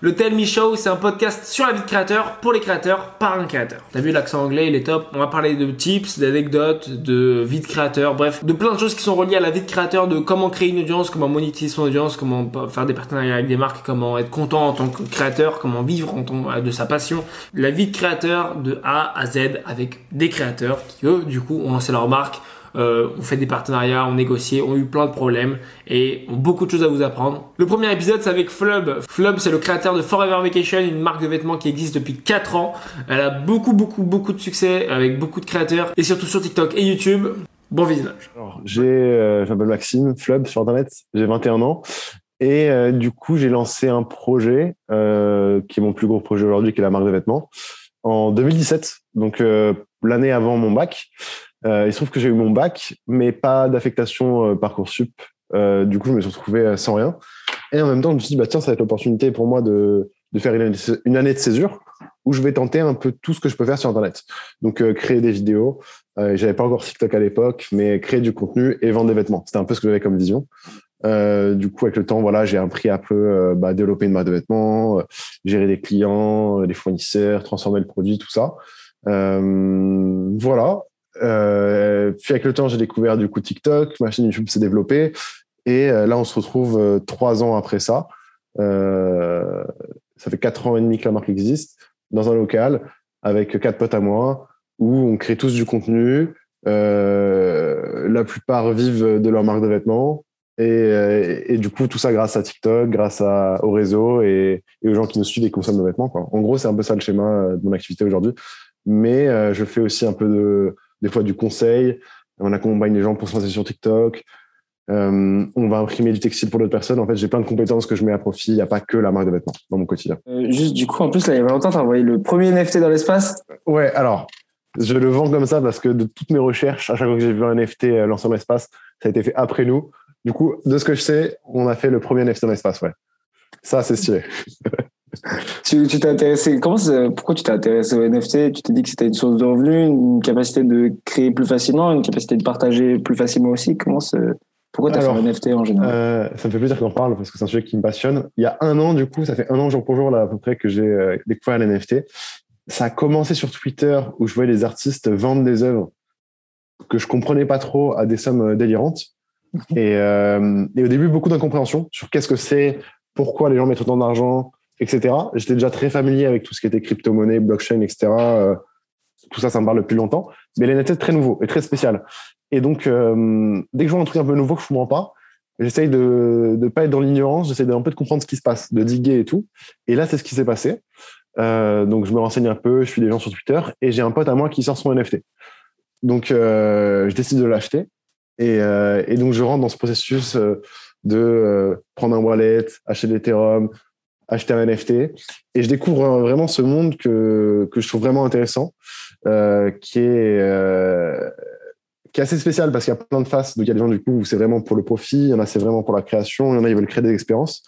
Le Tell Me Show, c'est un podcast sur la vie de créateur, pour les créateurs, par un créateur. T'as vu l'accent anglais, il est top. On va parler de tips, d'anecdotes, de vie de créateur, bref, de plein de choses qui sont reliées à la vie de créateur, de comment créer une audience, comment monétiser son audience, comment faire des partenariats avec des marques, comment être content en tant que créateur, comment vivre de sa passion. La vie de créateur de A à Z avec des créateurs qui eux, du coup, ont lancé leur marque, euh, on fait des partenariats, on négocie, on a eu plein de problèmes et ont beaucoup de choses à vous apprendre. Le premier épisode, c'est avec Flub. Flub, c'est le créateur de Forever Vacation, une marque de vêtements qui existe depuis 4 ans. Elle a beaucoup, beaucoup, beaucoup de succès avec beaucoup de créateurs et surtout sur TikTok et YouTube. Bon visionnage. j'ai, euh, Maxime, Flub sur Internet, j'ai 21 ans. Et euh, du coup, j'ai lancé un projet euh, qui est mon plus gros projet aujourd'hui, qui est la marque de vêtements, en 2017, donc l'année avant mon bac. Euh, il se trouve que j'ai eu mon bac, mais pas d'affectation euh, Parcoursup. Euh, du coup, je me suis retrouvé sans rien. Et en même temps, je me suis dit, bah, tiens, ça va être l'opportunité pour moi de, de faire une, année de césure où je vais tenter un peu tout ce que je peux faire sur Internet. Donc, créer des vidéos. Euh, j'avais pas encore TikTok à l'époque, mais créer du contenu et vendre des vêtements. C'était un peu ce que j'avais comme vision. Euh, du coup, avec le temps, voilà, j'ai appris un peu bah, développer une marque de vêtements, gérer des clients, des fournisseurs, transformer le produit, tout ça. voilà. Euh, puis avec le temps, j'ai découvert du coup TikTok, ma chaîne YouTube s'est développée. Et euh, là, on se retrouve euh, trois ans après ça. ça fait quatre ans et demi que la marque existe, dans un local, avec quatre potes à moi, où on crée tous du contenu. la plupart vivent de leur marque de vêtements. Et, du coup, tout ça grâce à TikTok, grâce au réseau et, et, aux gens qui nous suivent et consomment nos vêtements. Quoi. En gros, c'est un peu ça le schéma de mon activité aujourd'hui. Mais je fais aussi un peu de, des fois du conseil. On accompagne les gens pour se lancer sur TikTok. Euh, on va imprimer du textile pour d'autres personnes. En fait, j'ai plein de compétences que je mets à profit. Il n'y a pas que la marque de vêtements dans mon quotidien. Euh, juste du coup, en plus, là, il y a longtemps, tu as envoyé le premier NFT dans l'espace Ouais, alors, je le vends comme ça parce que de toutes mes recherches, à chaque fois que j'ai vu un NFT euh, lancé dans l'espace, ça a été fait après nous. Du coup, de ce que je sais, on a fait le premier NFT dans l'espace, ouais. Ça, c'est stylé. tu t'es intéressé comment pourquoi tu t'es intéressé au NFT tu t'es dit que c'était une source de revenus une capacité de créer plus facilement une capacité de partager plus facilement aussi. Comment pourquoi tu as fait un NFT en général? euh, ça me fait plaisir qu'on parle parce que c'est un sujet qui me passionne. Il y a un an du coup ça fait un an jour pour jour là à peu près que j'ai euh, découvert les NFT ça a commencé sur Twitter où je voyais les artistes vendre des œuvres que je comprenais pas trop à des sommes euh, délirantes. Et, et au début beaucoup d'incompréhension sur qu'est-ce que c'est pourquoi les gens mettent autant d'argent etc. J'étais déjà très familier avec tout ce qui était crypto-monnaie, blockchain, etc. Euh, tout ça, ça me parle depuis longtemps. Mais les NFT, très nouveau et très spécial. Et donc, euh, dès que je vois un truc un peu nouveau que je comprends pas, j'essaye de ne pas être dans l'ignorance, j'essaye un peu de comprendre ce qui se passe, de diguer et tout. Et là, c'est ce qui s'est passé. Euh, donc, je me renseigne un peu, je suis des gens sur Twitter et j'ai un pote à moi qui sort son NFT. Donc, je décide de l'acheter. Et, donc, je rentre dans ce processus de prendre un wallet, acheter des Ethereum, acheter un NFT. Et je découvre vraiment ce monde que, que je trouve vraiment intéressant, euh, qui, est, euh, qui est assez spécial parce qu'il y a plein de faces. Donc il y a des gens du coup où c'est vraiment pour le profit, il y en a c'est vraiment pour la création, il y en a ils veulent créer des expériences.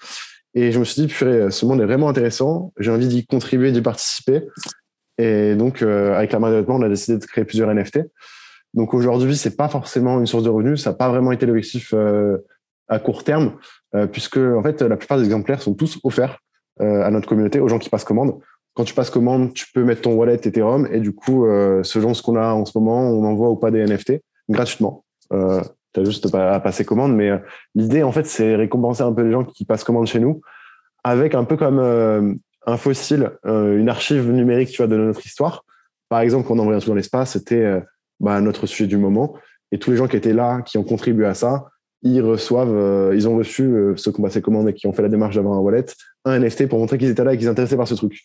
Et je me suis dit, purée, ce monde est vraiment intéressant, j'ai envie d'y contribuer, d'y participer. Et donc, euh, avec la marque de on a décidé de créer plusieurs NFT. Donc aujourd'hui, c'est pas forcément une source de revenus, ça n'a pas vraiment été l'objectif à court terme, puisque en fait, la plupart des exemplaires sont tous offerts à notre communauté, aux gens qui passent commande. Quand tu passes commande, tu peux mettre ton wallet Ethereum et du coup, euh, selon ce qu'on a en ce moment, on envoie ou pas des NFT gratuitement. Euh, tu as juste à passer commande, mais euh, l'idée, en fait, c'est récompenser un peu les gens qui passent commande chez nous avec un peu comme un fossile, une archive numérique, tu vois, de notre histoire. Par exemple, quand on envoyait un truc dans l'espace, c'était bah, notre sujet du moment. Et tous les gens qui étaient là, qui ont contribué à ça, ils reçoivent, euh, ils ont reçu euh, ceux qui ont passé commande et qui ont fait la démarche d'avoir un wallet, un NFT pour montrer qu'ils étaient là et qu'ils intéressés par ce truc.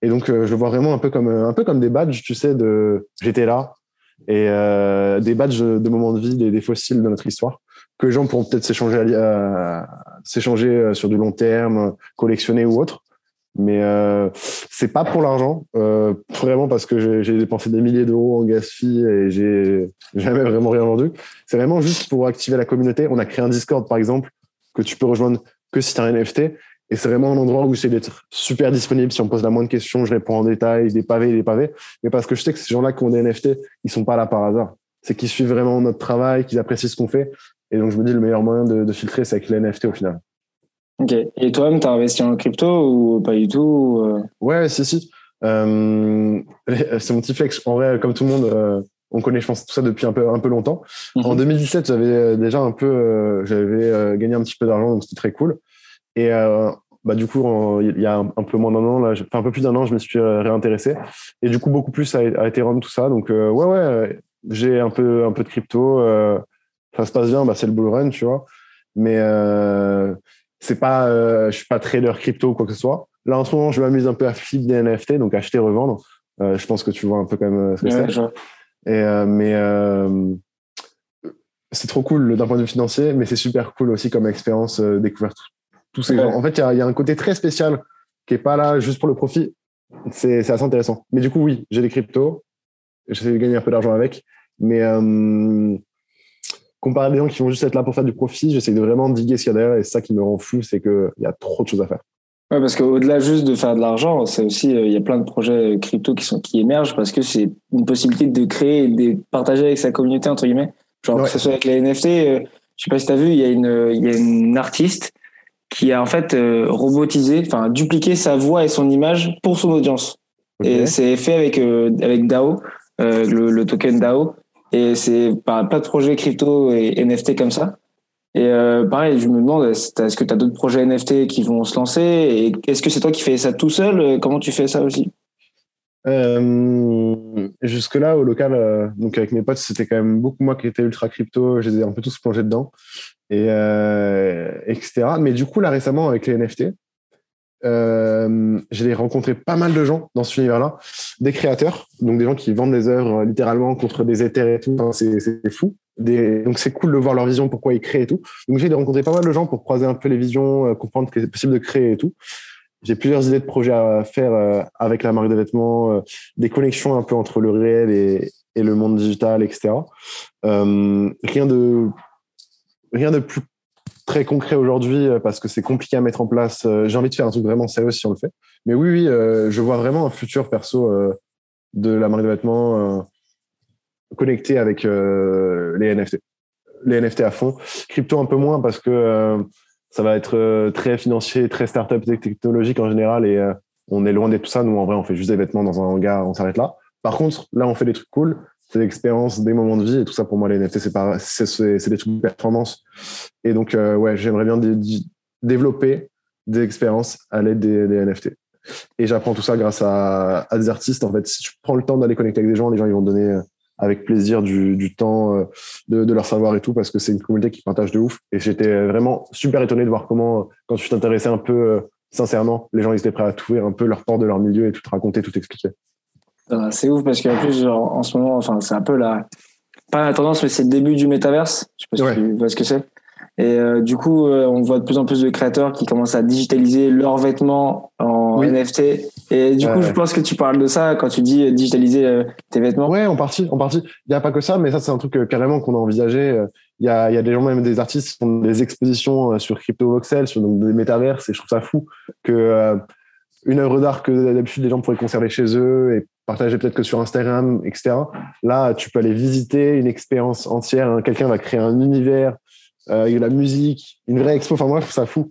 Et donc, euh, je vois vraiment un peu comme un peu comme des badges, tu sais, de j'étais là et des badges de moments de vie, des, des, fossiles de notre histoire que les gens pourront peut-être s'échanger s'échanger sur du long terme, collectionner ou autre mais euh, c'est pas pour l'argent, euh, vraiment parce que j'ai dépensé des milliers d'euros en gas fee et j'ai jamais vraiment rien vendu. C'est vraiment juste pour activer la communauté. On a créé un Discord par exemple que tu peux rejoindre que si tu as un NFT et c'est vraiment un endroit où c'est d'être super disponible. Si on pose la moindre question, je réponds en détail, des pavés, des pavés. Mais parce que je sais que ces gens-là qui ont des NFT, ils sont pas là par hasard. C'est qu'ils suivent vraiment notre travail, qu'ils apprécient ce qu'on fait. Et donc je me dis le meilleur moyen de, de filtrer, c'est avec les NFT au final. Ok. Et toi-même, tu as investi en crypto ou pas du tout euh? Ouais, si, si. Euh, c'est mon petit flex. En vrai, comme tout le monde, euh, on connaît, je pense, tout ça depuis un peu, un peu longtemps. Mhm. En 2017, j'avais déjà un peu, j'avais gagné un petit peu d'argent, donc c'était très cool. Et bah, du coup, il y a un, peu moins d'un an, là, enfin un peu plus d'un an, je me suis réintéressé. Et du coup, beaucoup plus à, à Ethereum, tout ça. Donc, ouais, ouais, j'ai un peu, un peu de crypto. ça se passe bien, bah, c'est le bull run, tu vois. Mais c'est pas, euh, je suis pas trader crypto ou quoi que ce soit. Là, en ce moment, je m'amuse un peu à flip des NFT, donc acheter, revendre. Euh, je pense que tu vois un peu quand même euh, ce que c'est. Et euh, mais euh, c'est trop cool d'un point de vue financier, mais c'est super cool aussi comme expérience euh, découvrir tous ces gens. En fait, il y a, y a, un côté très spécial qui est pas là juste pour le profit. C'est assez intéressant. Mais du coup, oui, j'ai des cryptos. J'essaie de gagner un peu d'argent avec. Mais comparé à des gens qui vont juste être là pour faire du profit, j'essaie de vraiment diguer ce qu'il y a derrière et ça qui me rend fou, c'est qu'il y a trop de choses à faire. Ouais, parce qu'au-delà juste de faire de l'argent, c'est aussi il y a plein de projets crypto qui sont qui émergent parce que c'est une possibilité de créer et de partager avec sa communauté entre guillemets. Genre Ouais. que ce soit avec les NFT, euh, je sais pas si tu as vu, il y a une il y a une artiste qui a en fait euh, robotisé, enfin dupliqué sa voix et son image pour son audience. Et c'est fait avec euh, avec DAO, euh, le, le token DAO. Et c'est pas de projet crypto et NFT comme ça. Et euh, pareil, je me demande, est-ce que tu as d'autres projets NFT qui vont se lancer Et est-ce que c'est toi qui fais ça tout seul? Comment tu fais ça aussi? Euh, Jusque-là, au local, euh, donc avec mes potes, c'était quand même beaucoup moi qui étais ultra crypto. Je un peu tous plongés dedans, et etc. Mais du coup, là récemment, avec les NFT, euh, j'ai rencontré pas mal de gens dans ce univers-là, des créateurs, donc des gens qui vendent des œuvres euh, littéralement contre des éthers et tout. C'est fou. Donc c'est cool de voir leur vision, pourquoi ils créent et tout. Donc j'ai rencontré pas mal de gens pour croiser un peu les visions, euh, comprendre que c'est possible de créer et tout. J'ai plusieurs idées de projets à faire avec la marque de vêtements, des connexions un peu entre le réel et, et le monde digital, etc. Rien de rien de plus très concret aujourd'hui euh, parce que c'est compliqué à mettre en place. Euh, J'ai envie de faire un truc vraiment sérieux si on le fait. Mais oui, oui, euh, je vois vraiment un futur perso de la marque de vêtements connecté avec les NFT. Les NFT à fond. Crypto un peu moins parce que ça va être très financier, très startup technologique en général et on est loin de tout ça. Nous, en vrai, on fait juste des vêtements dans un hangar, on s'arrête là. Par contre, là, on fait des trucs cool. C'est l'expérience, des moments de vie et tout ça. Pour moi, les NFT, c'est c'est, des trucs de performance. Et donc, euh, ouais, j'aimerais bien dé- dé- développer des expériences à l'aide des, NFT. Et j'apprends tout ça grâce à, des artistes. En fait, si tu prends le temps d'aller connecter avec des gens, les gens ils vont donner euh, avec plaisir du, temps, euh, de, leur savoir et tout, parce que c'est une communauté qui partage de ouf. Et j'étais vraiment super étonné de voir comment, quand tu t'intéressais un peu sincèrement, les gens ils étaient prêts à t'ouvrir un peu leur porte de leur milieu et tout te raconter, tout expliquer. C'est ouf parce qu'en plus, genre, en ce moment, enfin, c'est un peu la pas la tendance, mais c'est le début du métaverse. Je sais pas Ouais. si tu vois ce que c'est. Et euh, du coup, euh, on voit de plus en plus de créateurs qui commencent à digitaliser leurs vêtements en Oui. NFT. Et du coup, je pense que tu parles de ça quand tu dis euh, digitaliser tes vêtements. Ouais, en partie, en partie. Il n'y a pas que ça, mais ça, c'est un truc carrément qu'on a envisagé. Il y a, y a des gens, même des artistes, qui font des expositions sur CryptoVoxel, sur donc, des métaverses, et je trouve ça fou que une œuvre d'art que d'habitude les gens pourraient conserver chez eux et partager peut-être que sur Instagram, etc. Là, tu peux aller visiter une expérience entière. hein. Quelqu'un va créer un univers euh, avec de la musique, une vraie expo. Enfin, moi, je trouve ça fou.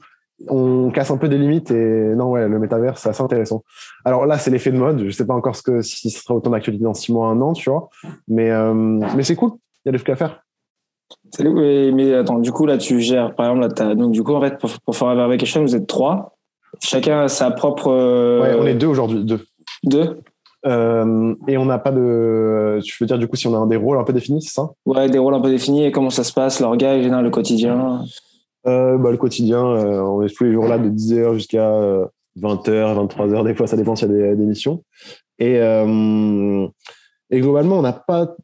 On casse un peu des limites et non, ouais, le métavers, c'est assez intéressant. Alors là, c'est l'effet de mode. Je sais pas encore ce que, si ce sera autant d'actualité dans six mois, un an, tu vois. Mais, euh, mais c'est cool. Il y a des trucs à faire. Oui, mais attends, du coup, là, tu gères, par exemple, là, donc, du coup, en fait, pour, pour Forever Vacation, vous êtes trois. Chacun a sa propre. euh, Ouais, on est deux aujourd'hui, deux. Deux. Euh, et on n'a pas de. Tu veux dire, du coup, si on a un des rôles un peu définis, c'est ça? Ouais, des rôles un peu définis et comment ça se passe, l'orga, général, le quotidien. euh, bah, Le quotidien, euh, on est tous les jours là de 10h jusqu'à euh, 20h, 23h, des fois, ça dépend s'il y a des, des missions. Et, et globalement, on n'a pas.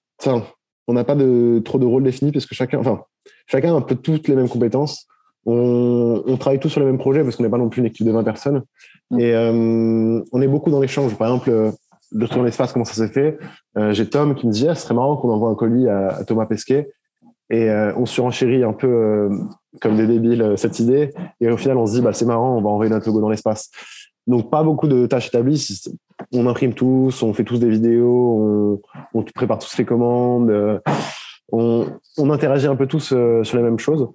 On n'a pas de, trop de rôles définis parce que chacun, enfin, chacun a un peu toutes les mêmes compétences. On, on travaille tous sur les mêmes projets parce qu'on n'est pas non plus une équipe de 20 personnes. Mm. Et euh, on est beaucoup dans l'échange. Par exemple, euh, le retour dans l'espace, comment ça s'est fait Euh, J'ai Tom qui me dit, ah, ce serait marrant qu'on envoie un colis à, à Thomas Pesquet. Et euh, on surenchérit un peu euh, comme des débiles euh, cette idée. Et au final, on se dit, bah, c'est marrant, on va envoyer notre logo dans l'espace. Donc, pas beaucoup de tâches établies. On imprime tous, on fait tous des vidéos, on, on prépare tous les commandes, euh, on, on interagit un peu tous euh, sur les mêmes choses.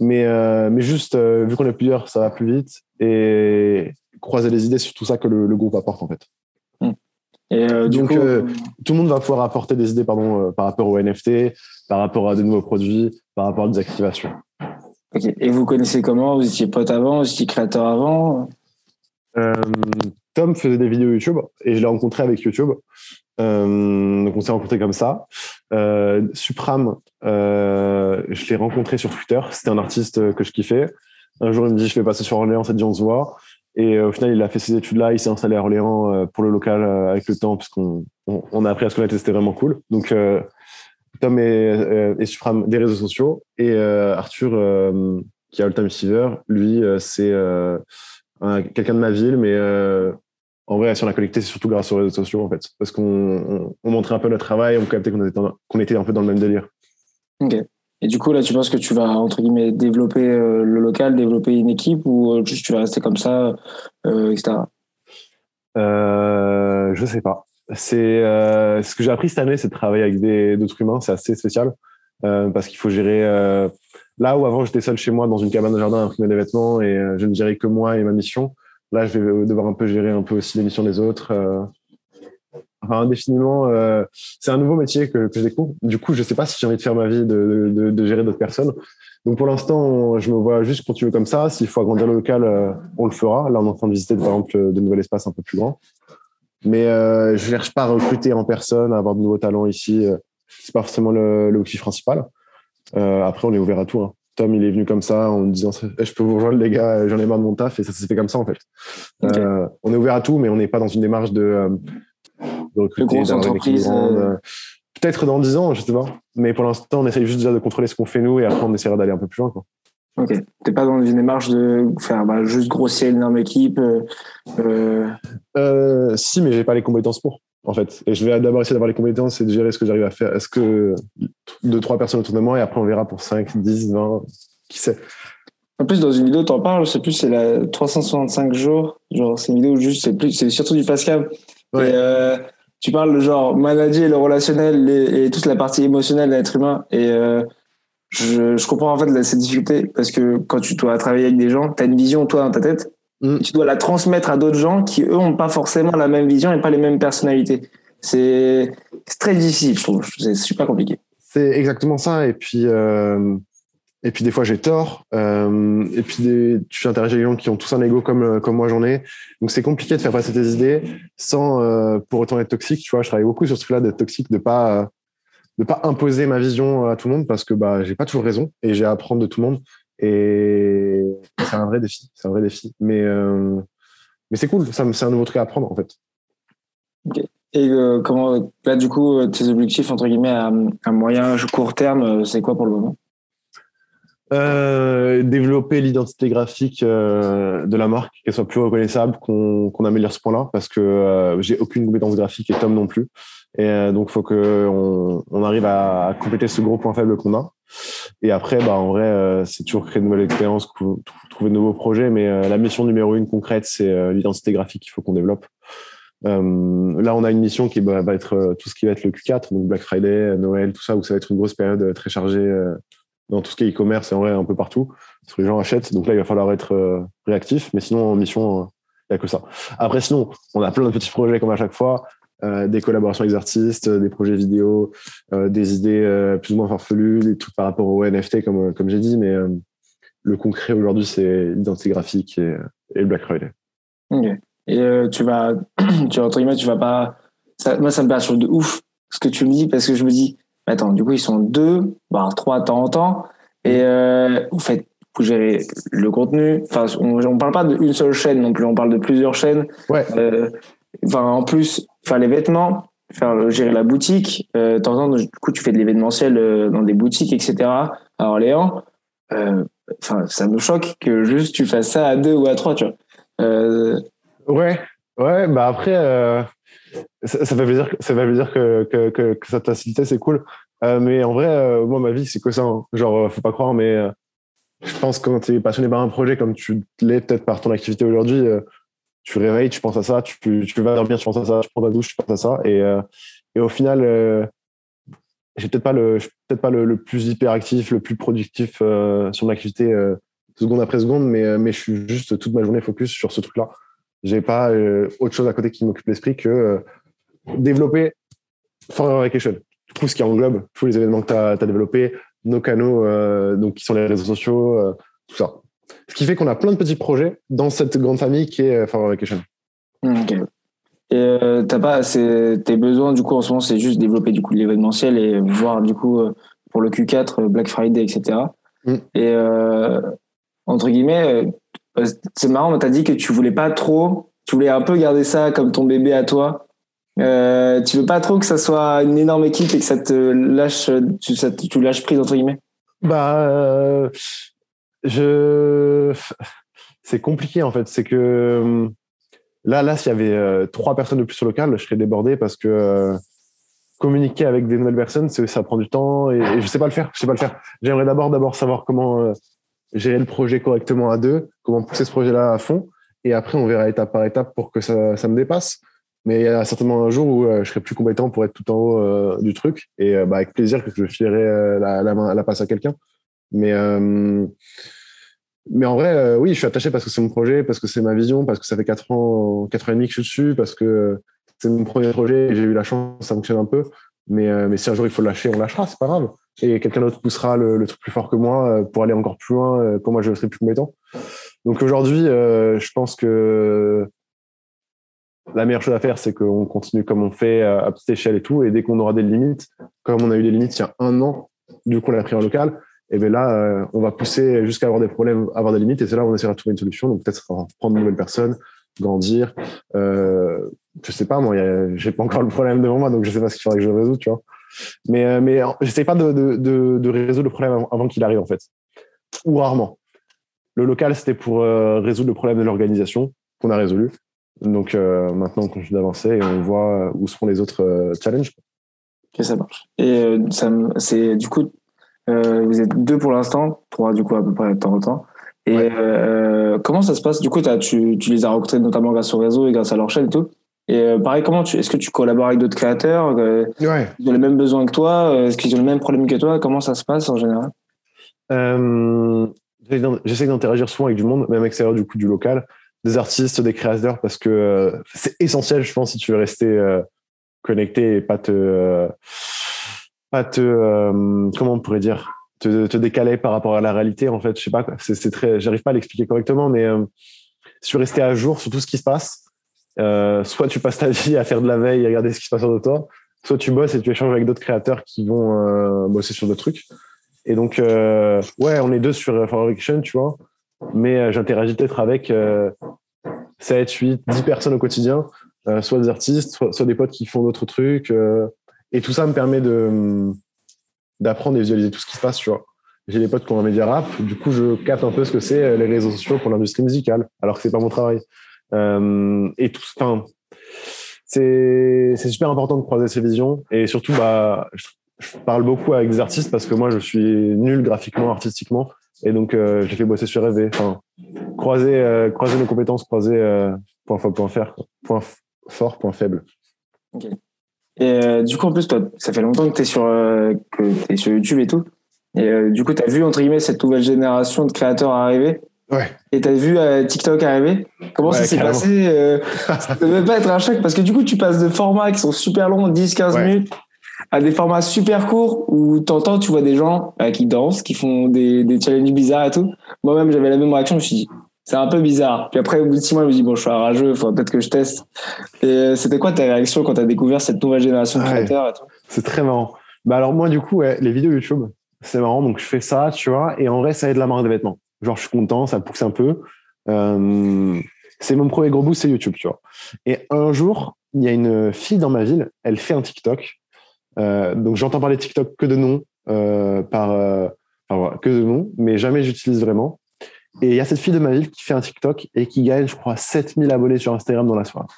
Mais, mais juste, vu qu'on est plusieurs, ça va plus vite. Et croiser les idées sur tout ça que le, groupe apporte, en fait. Et Donc, tout le monde va pouvoir apporter des idées pardon, par rapport au NFT, par rapport à de nouveaux produits, par rapport à des activations. Ok. Et vous connaissez comment? Vous étiez pote avant? Vous étiez créateur avant? Euh, Tom faisait des vidéos YouTube et je l'ai rencontré avec YouTube. Euh, donc on s'est rencontrés comme ça. Euh, Supram, euh, je l'ai rencontré sur Twitter. C'était un artiste que je kiffais. Un jour, il me dit je vais passer sur Orléans, dit on se voit. Et au final, il a fait ses études là. Il s'est installé à Orléans pour le local avec le temps, puisqu'on on, a appris à se connaître. C'était vraiment cool. Donc Tom et, Supram des réseaux sociaux et Arthur qui a le Time Receiver, lui, c'est quelqu'un de ma ville, mais en vrai, si on a connecté, c'est surtout grâce aux réseaux sociaux, en fait. Parce qu'on montrait un peu notre travail, on captait qu'on était, qu'on était un peu dans le même délire. Ok. Et du coup, là, tu penses que tu vas, entre guillemets, développer euh, le local, développer une équipe ou euh, juste tu vas rester comme ça, etc. Euh, je sais pas. C'est ce que j'ai appris cette année, c'est de travailler avec d'autres humains. C'est assez spécial parce qu'il faut gérer Là où avant j'étais seul chez moi dans une cabane de jardin à imprimer des vêtements et euh, je ne gérais que moi et ma mission, là je vais devoir un peu gérer un peu aussi les missions des autres. Euh. Indéfiniment, euh, c'est un nouveau métier que, que, je découvre. Du coup, je sais pas si j'ai envie de faire ma vie de, de, gérer d'autres personnes. Donc pour l'instant, je me vois juste continuer comme ça. S'il faut agrandir le local, on le fera. Là, on est en train de visiter par exemple de nouveaux espaces un peu plus grands. Mais euh, je cherche pas à recruter en personne, à avoir de nouveaux talents ici. C'est pas forcément l'objectif principal. Euh, après, on est ouvert à tout. Hein. Tom, il est venu comme ça en me disant eh, Je peux vous rejoindre, les gars, j'en ai marre de mon taf. Et ça s'est fait comme ça, en fait. Euh, on est ouvert à tout, mais on n'est pas dans une démarche de, euh, de recruter euh. Peut-être dans 10 ans, je sais pas. Mais pour l'instant, on essaye juste déjà de contrôler ce qu'on fait nous et après, on essaiera d'aller un peu plus loin. Quoi. Ok. T'es pas dans une démarche de faire bah, juste grossir une énorme équipe Si, mais j'ai pas les compétences pour en fait. Et je vais d'abord essayer d'avoir les compétences et de gérer ce que j'arrive à faire. Est-ce que deux, trois personnes autour de moi et après on verra pour 5, 10, 20, qui sait. En plus, dans une vidéo, tu en parles, je sais plus, c'est la 365 jours. Genre, c'est une vidéo juste, c'est plus, c'est surtout du Pascal. Et, euh, tu parles de genre manager le relationnel et, toute la partie émotionnelle de l'être humain. Et euh, je, je, comprends en fait cette difficulté parce que quand tu dois travailler avec des gens, tu as une vision, toi, dans ta tête, Mm. Tu dois la transmettre à d'autres gens qui, eux, n'ont pas forcément la même vision et pas les mêmes personnalités. C'est très difficile, je trouve. C'est super compliqué. C'est exactement ça. Et puis, euh, et puis des fois, j'ai tort. Euh, et puis, des, tu interagis avec des gens qui ont tous un ego comme, euh, comme moi j'en ai. Donc, c'est compliqué de faire passer tes idées sans euh, pour autant être toxique. Tu vois, je travaille beaucoup sur ce truc-là d'être toxique, de pas de pas imposer ma vision à tout le monde parce que bah j'ai pas toujours raison et j'ai à apprendre de tout le monde. Et c'est un vrai défi. C'est un vrai défi. Mais, euh, mais c'est cool. C'est un nouveau truc à apprendre, en fait. Et euh, comment, là, du coup, euh, tes objectifs, entre guillemets, à, à moyen, court terme, c'est quoi pour le moment? Développer l'identité graphique de la marque, qu'elle soit plus reconnaissable, qu'on améliore ce point-là, parce que j'ai aucune compétence graphique et Tom non plus. Et donc, il faut qu'on on arrive à compléter ce gros point faible qu'on a. Et après, bah, en vrai, euh, c'est toujours créer de nouvelles expériences, trouver de nouveaux projets. Mais euh, la mission numéro une concrète, c'est euh, l'identité graphique qu'il faut qu'on développe. là, on a une mission qui va être tout ce qui va être le Q4, donc Black Friday, Noël, tout ça, où ça va être une grosse période très chargée dans tout ce qui est e-commerce et en vrai un peu partout. Parce que les gens achètent. Donc là, il va falloir être réactif. Mais sinon, en mission, il n'y a que ça. Après, sinon, on a plein de petits projets comme à chaque fois. Euh, des collaborations avec des artistes, des projets vidéo, euh, des idées euh, plus ou moins farfelues, des trucs par rapport au NFT, comme, comme j'ai dit, mais le concret aujourd'hui, c'est l'identité graphique et, le Black Friday. Ok. Et tu vas, tu, entre guillemets, tu vas pas. moi, ça me perturbe de ouf ce que tu me dis, parce que je me dis, attends, du coup, ils sont deux, voire trois de temps en temps, et vous faites vous gérez le contenu. Enfin, on, ne parle pas d'une seule chaîne non plus, on parle de plusieurs chaînes. Ouais. Enfin, en plus, faire les vêtements, faire gérer la boutique. Euh, de temps en temps, du coup, tu fais de l'événementiel euh, dans des boutiques, etc. à Orléans. Euh, enfin, ça me choque que juste tu fasses ça à deux ou à trois, tu vois. Euh... Ouais, ouais. Bah après, euh, ça, ça, fait plaisir, ça fait plaisir que que, que, que ça facilité, c'est cool. mais en vrai, moi, ma vie, c'est que ça. Hein. Genre, faut pas croire, mais je pense que quand tu es passionné par un projet comme tu l'es peut-être par ton activité aujourd'hui, tu réveilles, tu penses à ça, tu, tu vas dormir, tu penses à ça, tu prends ta douche, tu penses à ça. Et, euh, et au final, euh, j'ai peut-être pas le, peut-être pas le, plus hyperactif, le plus productif sur mon activité seconde après seconde, mais, mais je suis juste toute ma journée focus sur ce truc-là. J'ai pas autre chose à côté qui m'occupe l'esprit que développer Forever Vacation. Coup, ce qui englobe tous les événements que tu as, développés, nos canaux, donc qui sont les réseaux sociaux, tout ça. Ce qui fait qu'on a plein de petits projets dans cette grande famille qui est Forever Vacation. Ok. Et euh, t'as pas, tes besoins du coup en ce moment, c'est juste développer du coup l'événementiel et voir du coup euh, pour le Q4, euh, Black Friday, etc. Mm. Et euh, entre guillemets, euh, c'est marrant, t'as dit que tu voulais pas trop, tu voulais un peu garder ça comme ton bébé à toi. Euh, tu veux pas trop que ça soit une énorme équipe et que ça te lâche, tu, ça tu lâches prise entre guillemets? Bah, c'est compliqué en fait. C'est que Là, là, s'il y avait euh, trois personnes de plus sur le local, je serais débordé parce que euh, communiquer avec des nouvelles personnes, ça prend du temps et, je sais pas le faire. Je sais pas le faire. J'aimerais d'abord, savoir comment euh, gérer le projet correctement à deux, comment pousser ce projet-là à fond, et après on verra étape par étape pour que ça, ça me dépasse. Mais il y a certainement un jour où je serai plus compétent pour être tout en haut du truc, et bah, avec plaisir que je filerai la, main, la passe à quelqu'un. Mais mais en vrai, euh, oui, je suis attaché parce que c'est mon projet, parce que c'est ma vision, parce que ça fait 4 ans, 4 ans et demi que je suis dessus, parce que c'est mon premier projet et j'ai eu la chance, ça fonctionne un peu. Mais, euh, mais si un jour il faut lâcher, on lâchera, c'est pas grave. Et quelqu'un d'autre poussera le, truc plus fort que moi euh, pour aller encore plus loin quand moi je serai plus compétent. Donc aujourd'hui, je pense que la meilleure chose à faire, c'est qu'on continue comme on fait à petite échelle et tout. Et dès qu'on aura des limites, comme on a eu des limites il y a un an, du coup on l'a pris en local, et bien là, euh, on va pousser jusqu'à avoir des problèmes, avoir des limites, et c'est là où on essaiera de trouver une solution. Donc peut-être prendre de nouvelles personnes, grandir. Euh, je sais pas, moi, j'ai pas encore le problème devant moi, donc je sais pas ce qu'il faudrait que je résoudre, tu vois. Mais, euh, mais j'essaie pas de, de, résoudre le problème avant, qu'il arrive, en fait. Ou rarement. Le local, c'était pour euh, résoudre le problème de l'organisation qu'on a résolu. Donc maintenant, on continue d'avancer et on voit où seront les autres challenges. Ok, ça marche. Et ça, c'est du coup, euh, vous êtes deux pour l'instant, trois du coup à peu près de temps en temps. Et euh, comment ça se passe? Du coup, tu, tu, les as rencontrés notamment grâce au réseau et grâce à leur chaîne et tout. Et euh, pareil, comment tu, est-ce que tu collabores avec d'autres créateurs? Ils ont les mêmes besoins que toi? Est-ce qu'ils ont les mêmes problèmes que toi? Comment ça se passe en général? J'essaie d'interagir souvent avec du monde, même extérieur du coup du local, des artistes, des créateurs, parce que c'est essentiel, je pense, si tu veux rester connecté et pas te pas te euh, comment on pourrait dire te, te, décaler par rapport à la réalité en fait je sais pas c'est très j'arrive pas à l'expliquer correctement mais euh, si tu restais à jour sur tout ce qui se passe. Euh, soit tu passes ta vie à faire de la veille et regarder ce qui se passe autour de soit tu bosses et tu échanges avec d'autres créateurs qui vont euh, bosser sur d'autres trucs. Et donc euh, ouais on est deux sur Fabrication tu vois. Mais j'interagis peut-être avec 7, 8, 10 personnes au quotidien soit des artistes soit, soit, des potes qui font d'autres trucs et tout ça me permet de d'apprendre et visualiser tout ce qui se passe. J'ai des potes qui ont un média rap, du coup, je capte un peu ce que c'est euh, les réseaux sociaux pour l'industrie musicale, alors que c'est pas mon travail. Euh, et tout, enfin, c'est super important de croiser ces visions et surtout, bah, je, parle beaucoup avec des artistes parce que moi, je suis nul graphiquement, artistiquement, et donc euh, j'ai fait bosser sur rêver. Enfin, croiser euh, croiser nos compétences, croiser euh, point fort, point faire, point fort, point faible. Okay. Et euh, du coup, en plus, toi, ça fait longtemps que tu es, sur, euh, que es sur YouTube et tout. Et euh, du coup, tu as vu, entre guillemets, cette nouvelle génération de créateurs arriver. Ouais. Et tu as vu TikTok arriver. Comment ça s'est passé Ça ne devait pas être un choc parce que du coup, tu passes de formats qui sont super longs, 10-15 minutes, à des formats super courts où t'entends, tu vois des gens qui dansent, qui font des, des challenges bizarres et tout. Moi-même, j'avais la même réaction. Je me suis dit, c'est un peu bizarre. Puis après, au bout de six mois, je me dis, bon, je suis un rageux, il faudrait peut-être que je teste. Et euh, c'était quoi ta réaction quand tu as découvert cette nouvelle génération de créateurs C'est très marrant. Bah alors moi, du coup, ouais, les vidéos YouTube, c'est marrant. Donc je fais ça, tu vois, et en vrai, ça aide la marque de vêtements. Genre, je suis content, ça pousse un peu. Euh, c'est mon premier gros boost, c'est YouTube, tu vois. Et un jour, il y a une fille dans ma ville, elle fait un TikTok. Euh, donc j'entends parler TikTok que de nom, euh, par, que de nom, mais jamais j'utilise vraiment. Et il y a cette fille de ma ville qui fait un TikTok et qui gagne, je crois, 7000 abonnés sur Instagram dans la soirée.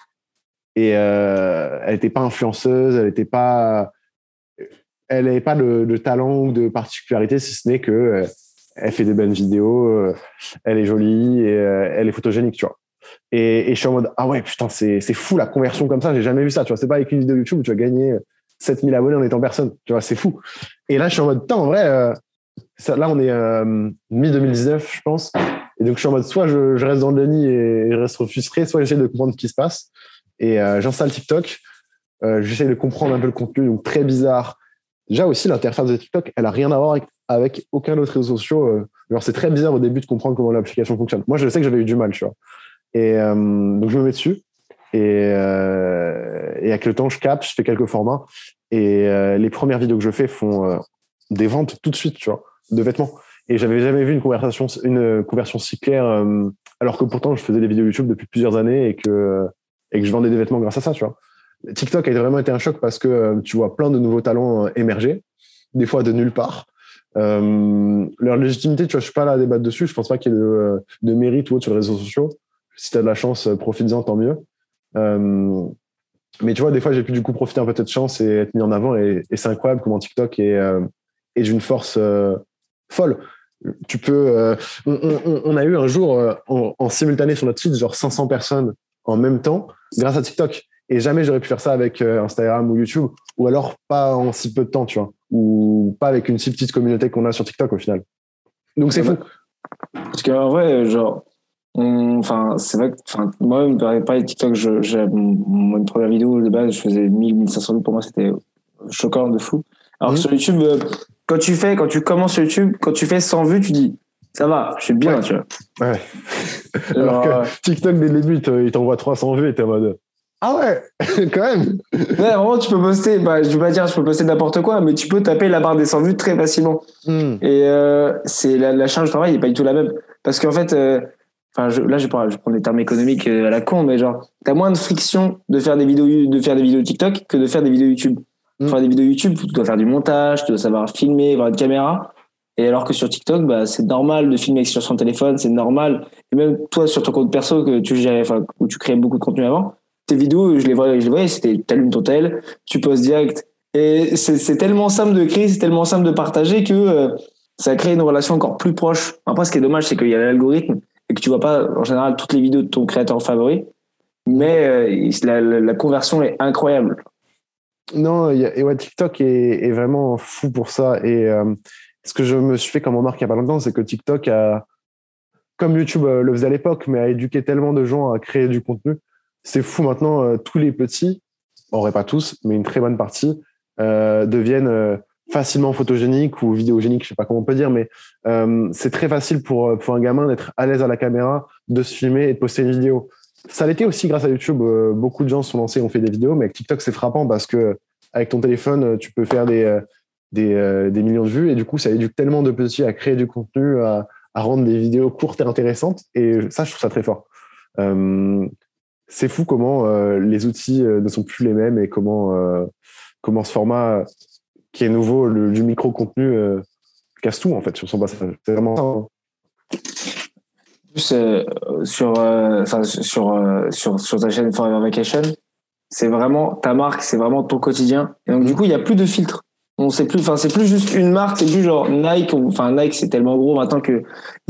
Et euh, elle n'était pas influenceuse, elle n'était pas, elle n'avait pas de, talent ou de particularité, si ce n'est que euh, elle fait des bonnes vidéos, euh, elle est jolie et euh, elle est photogénique, tu vois. Et, je suis en mode ah ouais putain c'est fou la conversion comme ça, j'ai jamais vu ça, tu vois. C'est pas avec une vidéo YouTube où tu vas gagner 7000 abonnés en étant personne. Tu vois, c'est fou. Et là, je suis en mode, en vrai, là, on est euh, mi-2019, je pense. Et donc, je suis en mode, soit je, reste dans le déni et je reste frustré, soit j'essaie de comprendre ce qui se passe. Et euh, j'installe TikTok. Euh, j'essaie de comprendre un peu le contenu, donc très bizarre. Déjà aussi, l'interface de TikTok, elle a rien à voir avec, aucun autre réseau social. Genre, c'est très bizarre au début de comprendre comment l'application fonctionne. Moi, je sais que j'avais eu du mal, tu vois. Et donc, je me mets dessus. Et, et avec le temps, je capte, je fais quelques formats. Et les premières vidéos que je fais font des ventes tout de suite, tu vois, de vêtements. Et j'avais jamais vu une conversation, une conversion si claire, euh, alors que pourtant je faisais des vidéos YouTube depuis plusieurs années et que et que je vendais des vêtements grâce à ça, tu vois. TikTok a vraiment été un choc parce que euh, tu vois plein de nouveaux talents euh, émerger, des fois de nulle part. Leur légitimité, tu vois, je suis pas là à débattre dessus. Je pense pas qu'il y ait de, mérite ou autre sur les réseaux sociaux. Si tu as de la chance, profites-en, tant mieux. Mais tu vois, des fois, j'ai pu du coup profiter un peu de cette chance et être mis en avant. Et, c'est incroyable comment TikTok est, est d'une force euh, folle. Tu peux. euh, on, on- on a eu un jour euh, en, en simultané sur notre site, genre 500 personnes en même temps, grâce à TikTok. Et jamais j'aurais pu faire ça avec euh, Instagram ou YouTube, ou alors pas en si peu de temps, tu vois, ou pas avec une si petite communauté qu'on a sur TikTok au final. Donc c'est fou. Parce qu'en vrai, genre, enfin, c'est vrai que, enfin, moi, pareil, TikTok, je, j'ai, mon, première vidéo de base, je faisais 1000, 1500 vues. Pour moi, c'était choquant de fou. Alors que Mhm. sur YouTube, quand tu fais, quand tu commences YouTube, quand tu fais 100 vues, tu dis, ça va, je suis bien, Ouais. tu vois. Ouais. Alors que TikTok, dès le début, il te- il t'envoie 300 vues et t'es en mode Ah ouais, quand même. Ouais, vraiment, tu peux poster, bah, je veux pas dire, je peux poster n'importe quoi, mais tu peux taper la barre des 100 vues très facilement. Hmm. Et euh, c'est la, la charge de travail n'est pas du tout la même. Parce qu'en fait, euh, enfin, là, je prends, je prends des termes économiques euh, à la con, mais genre, t'as moins de friction de faire des vidéos, de faire des vidéos TikTok que de faire des vidéos YouTube. Pour Mm. faire des vidéos YouTube, tu dois faire du montage, tu dois savoir filmer, avoir une caméra. Et alors que sur TikTok, bah, c'est normal de filmer sur son téléphone, c'est normal. Et même toi, sur ton compte perso, que tu gérais, où tu créais beaucoup de contenu avant, tes vidéos, je les voyais, voyais, c'était, t'allumes ton tel, tu postes direct. Et c'est, tellement simple de créer, c'est tellement simple de partager que, euh, ça crée une relation encore plus proche. Après, ce qui est dommage, c'est qu'il y a l'algorithme et que tu vois pas, en général, toutes les vidéos de ton créateur favori. Mais euh, la conversion est incroyable. Non, y a- et ouais, TikTok est, vraiment fou pour ça. Et euh, ce que je me suis fait comme remarque il n'y a pas longtemps, c'est que TikTok a, comme YouTube euh, le faisait à l'époque, mais a éduqué tellement de gens à créer du contenu. C'est fou maintenant, euh, tous les petits, en vrai pas tous, mais une très bonne partie, deviennent facilement photogéniques ou vidéogéniques, je sais pas comment on peut dire, mais c'est très facile pour, pour un gamin d'être à l'aise à la caméra, de se filmer et de poster une vidéo. Ça l'était aussi grâce à YouTube. euh, beaucoup de gens se sont lancés, ont fait des vidéos, mais avec TikTok, c'est frappant parce que avec ton téléphone, euh, tu peux faire des, euh, des, millions de vues et du coup, ça éduque tellement de petits à créer du contenu, à, rendre des vidéos courtes et intéressantes. Et ça, je trouve ça très fort. C'est fou comment les outils ne sont plus les mêmes et comment, comment ce format qui est nouveau, du micro-contenu, casse tout en fait sur son passage. C'est vraiment hein. Euh, sur, euh, euh, sur, sur ta chaîne Forever Vacation, c'est vraiment ta marque, c'est vraiment ton quotidien. Et donc, du coup, il n'y a plus de filtre. On sait plus, enfin, c'est plus juste une marque, c'est plus genre Nike, enfin, Nike, c'est tellement gros maintenant que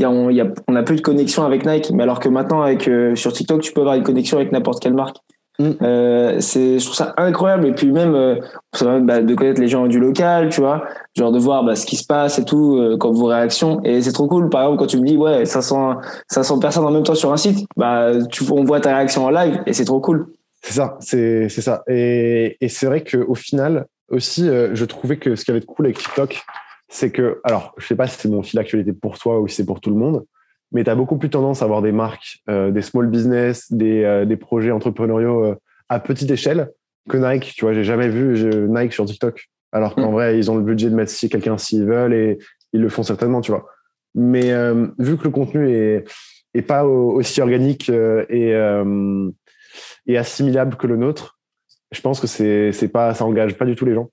on, y plus de connexion avec Nike. Mais alors que maintenant, avec, sur TikTok, tu peux avoir une connexion avec n'importe quelle marque. Mm. Euh, c'est, je trouve ça incroyable. Et puis même, euh, ça permet, bah, de connaître les gens du local, tu vois, genre de voir bah, ce qui se passe et tout, euh, comme vos réactions. Et c'est trop cool. Par exemple, quand tu me dis, ouais, 500, 500 personnes en même temps sur un site, bah, tu, on voit ta réaction en live et c'est trop cool. C'est ça, c'est c'est ça. Et, et c'est vrai qu'au final, aussi, euh, je trouvais que ce qui avait de cool avec TikTok, c'est que, alors, je sais pas si c'est mon fil d'actualité pour toi ou si c'est pour tout le monde, mais tu as beaucoup plus tendance à avoir des marques, euh, des small business, des, euh, des projets entrepreneuriaux euh, à petite échelle que Nike. Tu vois, j'ai jamais vu Nike sur TikTok. Alors qu'en Mm. vrai, ils ont le budget de mettre si quelqu'un s'ils veulent et ils le font certainement, tu vois. Mais vu que le contenu est, est pas au- aussi organique et, et assimilable que le nôtre, je pense que c'est c'est pas ça engage pas du tout les gens.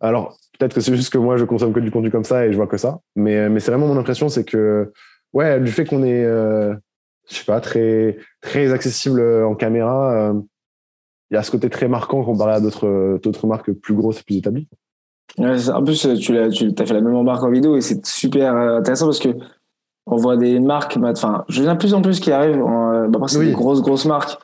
Alors peut-être que c'est juste que moi je consomme que du contenu comme ça et je vois que ça, mais mais c'est vraiment mon impression, c'est que ouais du fait qu'on est euh, je sais pas très très accessible en caméra, euh, il y a ce côté très marquant comparé à d'autres d'autres marques plus grosses et plus établies. Ouais, en plus, tu l'as, tu as fait la même remarque en vidéo et c'est super euh, intéressant parce que on voit des marques, enfin, je viens de plus en plus qui arrivent. En, euh, bah, après, c'est Oui. des grosses, grosses marques.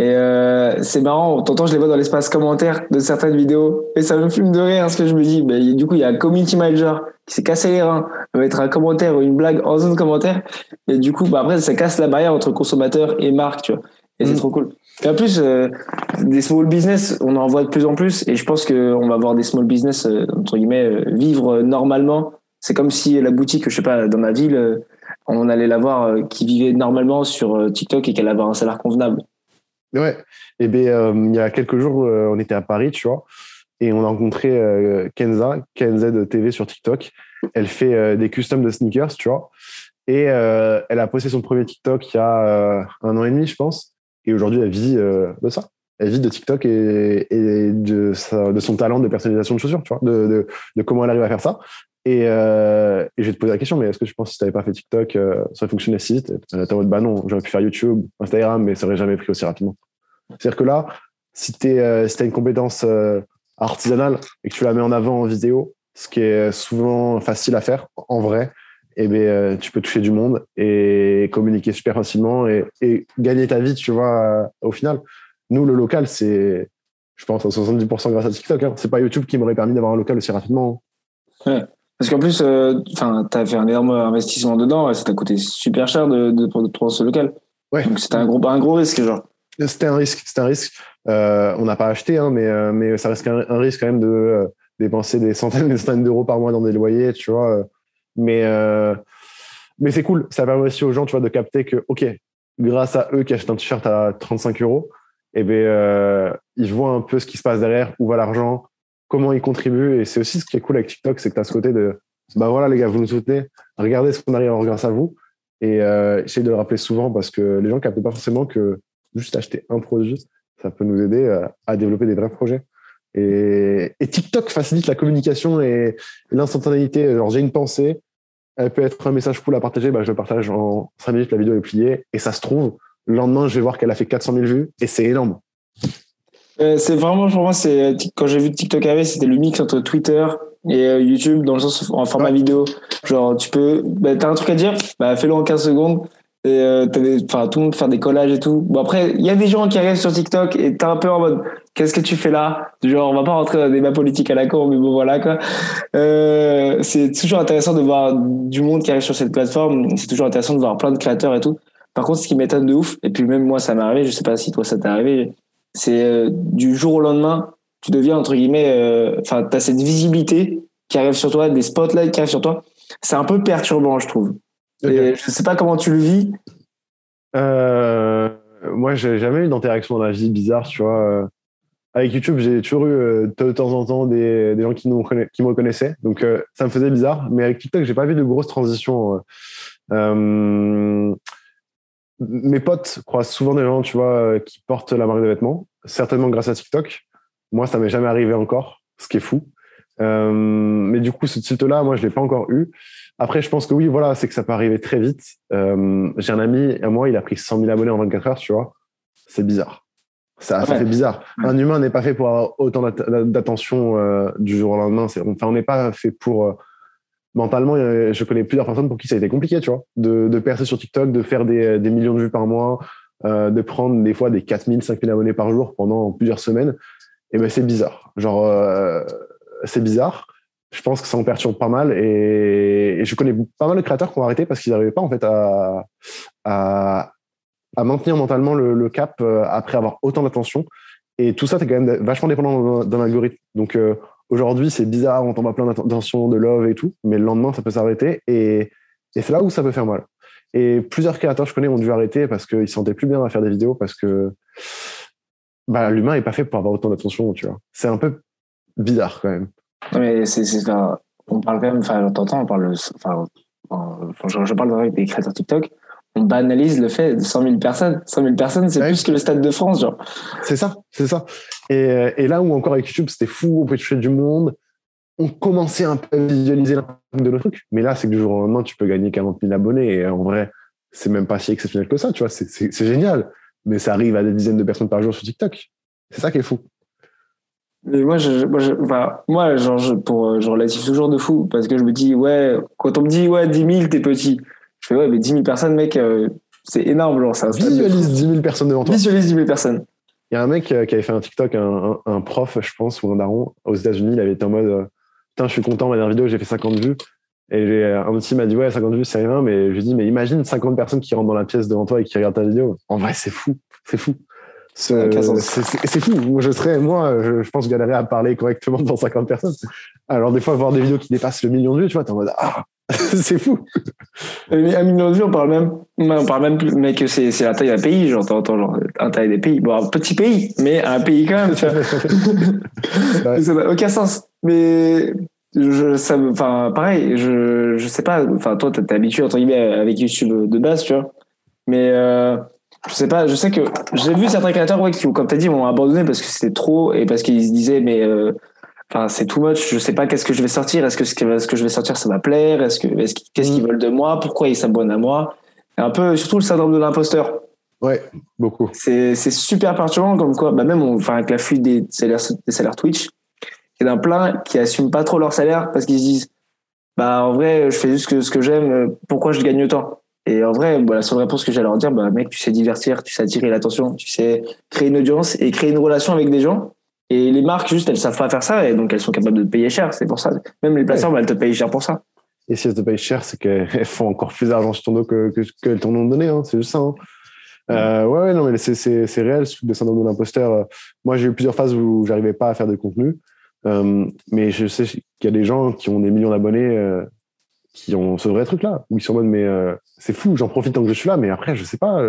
Et euh, c'est marrant, t'entends, je les vois dans l'espace commentaire de certaines vidéos, et ça me fume de rire, parce que je me dis, mais du coup, il y a un community manager qui s'est cassé les reins, va mettre un commentaire ou une blague en zone commentaire, et du coup, bah après, ça casse la barrière entre consommateur et marque, tu vois. Et c'est Mm. trop cool. Et en plus, euh, des small business, on en voit de plus en plus, et je pense qu'on va voir des small business, euh, entre guillemets, euh, vivre euh, normalement. C'est comme si la boutique, je sais pas, dans ma ville, euh, on allait la voir qui vivait normalement sur TikTok et qu'elle avait un salaire convenable. Ouais. Et ben euh, il y a quelques jours, euh, on était à Paris, tu vois, et on a rencontré euh, Kenza, KNZ TV sur TikTok. Elle fait euh, des customs de sneakers, tu vois. Et elle a posté son premier TikTok il y a un an et demi, je pense. Et aujourd'hui, elle vit de ça. Elle vit de TikTok et, de, son talent de personnalisation de chaussures, tu vois, de comment elle arrive à faire ça. Et, euh, et je vais te poser la question, mais est-ce que tu penses que si tu n'avais pas fait TikTok, euh, ça aurait fonctionné si vite? Était en bah non, j'aurais pu faire YouTube, Instagram, mais ça aurait jamais pris aussi rapidement. C'est-à-dire que là, si tu euh, si as une compétence euh, artisanale et que tu la mets en avant en vidéo, ce qui est souvent facile à faire en vrai, eh ben, euh, tu peux toucher du monde et communiquer super facilement et, gagner ta vie, tu vois, euh, au final. Nous, le local, c'est, je pense, à 70% grâce à TikTok. Hein. C'est pas YouTube qui m'aurait permis d'avoir un local aussi rapidement. Parce qu'en plus, euh, enfin, t'as fait un énorme investissement dedans, et ça t'a coûté super cher de, de, de prendre ce local. Ouais. Donc c'était un gros, un gros risque, genre. C'était un risque, c'était un risque. Euh, on n'a pas acheté, hein, mais, euh, mais ça reste un, un risque quand même de dépenser des centaines et des centaines d'euros par mois dans des loyers, tu vois. Mais, mais c'est cool. Ça permet aussi aux gens, tu vois, de capter que, OK, grâce à eux qui achètent un t-shirt à 35 euros, eh ben, ils voient un peu ce qui se passe derrière, où va l'argent, comment ils contribuent. Et c'est aussi ce qui est cool avec TikTok, c'est que tu as ce côté de, bah voilà, les gars, vous nous soutenez, regardez ce qu'on arrive grâce à vous. Et euh, de le rappeler souvent parce que les gens captent pas forcément que juste acheter un produit, ça peut nous aider à, à développer des vrais projets. Et, TikTok facilite la communication et, et l'instantanéité. Genre, j'ai une pensée, elle peut être un message cool à partager, bah, je le partage en 5 minutes, la vidéo est pliée, et ça se trouve, le lendemain, je vais voir qu'elle a fait 400 000 vues, et c'est énorme. Euh, c'est vraiment, pour moi, c'est, quand j'ai vu TikTok arriver, c'était le mix entre Twitter et euh, YouTube, dans le sens, en format Ouais. vidéo. Genre, tu peux, bah, t'as un truc à dire, bah, fais-le en 15 secondes. Et euh, t'as des- enfin, tout le monde faire des collages et tout. Bon, après, il y a des gens qui arrivent sur TikTok et t'es un peu en mode, qu'est-ce que tu fais là? Genre, on va pas rentrer dans un débat politique à la con, mais bon, voilà, quoi. Euh, c'est toujours intéressant de voir du monde qui arrive sur cette plateforme. C'est toujours intéressant de voir plein de créateurs et tout. Par contre, ce qui m'étonne de ouf, et puis même moi, ça m'est arrivé, je sais pas si toi, ça t'est arrivé, c'est euh, du jour au lendemain, tu deviens, entre guillemets, euh, enfin, t'as cette visibilité qui arrive sur toi, des spotlights qui arrivent sur toi. C'est un peu perturbant, je trouve. Et je sais pas comment tu le vis. Euh, moi, j'ai jamais eu d'interaction dans la vie bizarre, tu vois. Euh, Avec YouTube, j'ai toujours eu euh, de temps en temps des, des gens qui, nous qui me reconnaissaient. Donc, euh, ça me faisait bizarre. Mais avec TikTok, j'ai pas vu de grosses transitions. euh. Euh, mes potes croisent souvent des gens, tu vois, euh, qui portent la marque de vêtements, certainement grâce à TikTok. Moi, ça m'est jamais arrivé encore, ce qui est fou. Euh, mais du coup, ce tilt-là, moi, je l'ai pas encore eu. Après, je pense que oui, voilà, c'est que ça peut arriver très vite. Euh, J'ai un ami à moi, il a pris 100 000 abonnés en 24 heures, tu vois. C'est bizarre. Ça, ça fait bizarre. Ouais. Un humain n'est pas fait pour avoir autant d'att- d'attention euh, du jour au lendemain. Enfin, on n'est pas fait pour. Euh, mentalement, euh, je connais plusieurs personnes pour qui ça a été compliqué, tu vois, de, de percer sur TikTok, de faire des, des millions de vues par mois, euh, de prendre des fois des 4 000, 5 000 abonnés par jour pendant plusieurs semaines. Et ben, c'est bizarre. Genre, euh, c'est bizarre. Je pense que ça en perturbe pas mal. Et, je connais pas mal de créateurs qui ont arrêté parce qu'ils n'arrivaient pas, en fait, à, à, maintenir mentalement le, cap euh, après avoir autant d'attention. Et tout ça, c'est quand même vachement dépendant d'un- algorithme. Donc, euh, aujourd'hui, c'est bizarre, on tombe à plein d'attention, de love et tout, mais le lendemain, ça peut s'arrêter. Et, c'est là où ça peut faire mal. Et plusieurs créateurs que je connais ont dû arrêter parce qu'ils se sentaient plus bien à faire des vidéos parce que bah, l'humain n'est pas fait pour avoir autant d'attention, tu vois. C'est un peu bizarre quand même. On parle quand même, enfin, on parle, enfin, je, je parle avec des créateurs TikTok, on banalise le fait de 100 000 personnes. 100 000 personnes, c'est Ouais. plus que le Stade de France, genre. C'est ça, c'est ça. Et, et là où encore avec YouTube, c'était fou, on pouvait toucher du monde, on commençait un peu à visualiser l'impact de nos trucs. Mais là, c'est que du jour au lendemain, tu peux gagner 40 000 abonnés. Et en vrai, c'est même pas si exceptionnel que ça, tu vois. C'est- génial. Mais ça arrive à des dizaines de personnes par jour sur TikTok. C'est ça qui est fou. Mais moi, je, moi, je, enfin, moi, genre, je, pour, euh, je relative toujours de fou parce que je me dis, ouais, quand on me dit, ouais, 10 000, t'es petit. Je fais, ouais, mais 10 000 personnes, mec, euh, c'est énorme, genre, de Visualise 10 000 personnes devant fou. toi. Visualise 10 000 personnes. Il y a un mec qui avait fait un TikTok, un, prof, je pense, ou un daron, aux États-Unis, il avait été en mode Putain, je suis content, ma dernière vidéo, j'ai fait 50 vues. Et un petit m'a dit Ouais, 50 vues, c'est rien. Mais je lui ai dit Mais imagine 50 personnes qui rentrent dans la pièce devant toi et qui regardent ta vidéo. En vrai, c'est fou. C'est fou. C'est fou. Moi, je serais, moi, je, je pense galérer à parler correctement devant 50 personnes. Alors, des fois, voir des vidéos qui dépassent le million de vues, tu vois, t'es en mode Ah, c'est fou. Mais un million de vues, on parle même, on parle même plus, mais que c'est, c'est la taille d'un pays, genre, t'entends, genre, un taille des pays. Bon, un petit pays, mais un pays quand même, tu vois. Ça n'a aucun sens. Mais, je, ça enfin, pareil, je, je sais pas, enfin, toi, t'es habitué, entre guillemets, avec YouTube de base, tu vois. Mais, euh, je sais pas, je sais que j'ai vu certains créateurs, ouais, qui, comme t'as dit, m'ont abandonné parce que c'était trop et parce qu'ils se disaient, mais, euh, enfin c'est too much. Je sais pas qu'est-ce que je vais sortir. Est-ce que ce que je vais sortir ça va plaire? Est-ce que qu'est-ce qu'ils mm. veulent de moi? Pourquoi ils s'abonnent à moi? Un peu surtout le syndrome de l'imposteur. Ouais beaucoup. C'est c'est super perturbant comme quoi bah même enfin avec la fuite des salaires des salaires Twitch il y en a plein qui assument pas trop leur salaire parce qu'ils se disent bah en vrai je fais juste ce que j'aime pourquoi je gagne autant? Et en vrai bah, la seule réponse que j'ai à leur dire bah mec tu sais divertir tu sais attirer l'attention tu sais créer une audience et créer une relation avec des gens et les marques, juste, elles savent pas faire ça et donc elles sont capables de te payer cher. C'est pour ça. Même les plateformes, elles te payent cher pour ça. Et si elles te payent cher, c'est qu'elles font encore plus d'argent sur ton dos que, qu'elles t'en ont donné. Hein. C'est juste ça. Hein. Euh, ouais, ouais, non, mais c'est, c'est, c'est réel, ce truc de syndrome de l'imposteur. Moi, j'ai eu plusieurs phases où j'arrivais pas à faire de contenu. Euh, mais je sais qu'il y a des gens qui ont des millions d'abonnés euh, qui ont ce vrai truc-là, où ils sont en mode, mais c'est fou, j'en profite tant que je suis là, mais après, je sais pas.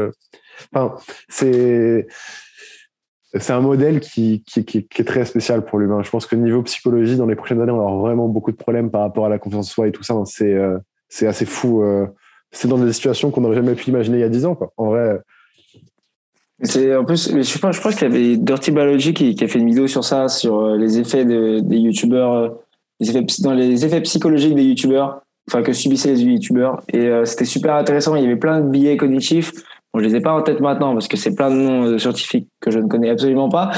Enfin, c'est c'est un modèle qui, qui, est très spécial pour l'humain. Je pense que niveau psychologie, dans les prochaines années, on va avoir vraiment beaucoup de problèmes par rapport à la confiance en soi et tout ça. C'est euh, assez fou. Euh, c'est dans des situations qu'on n'aurait jamais pu imaginer il y a 10 ans. En vrai. C'est en plus, je pense, je pense qu'il y avait Dirty Biology qui, a fait une vidéo sur ça, sur euh, les effets de, des youtubeurs, les effets, dans les effets psychologiques des youtubeurs, enfin que subissaient les youtubeurs. Et c'était super intéressant. Il y avait plein de billets cognitifs Bon, je les ai pas en tête maintenant parce que c'est plein de noms euh, scientifiques que je ne connais absolument pas.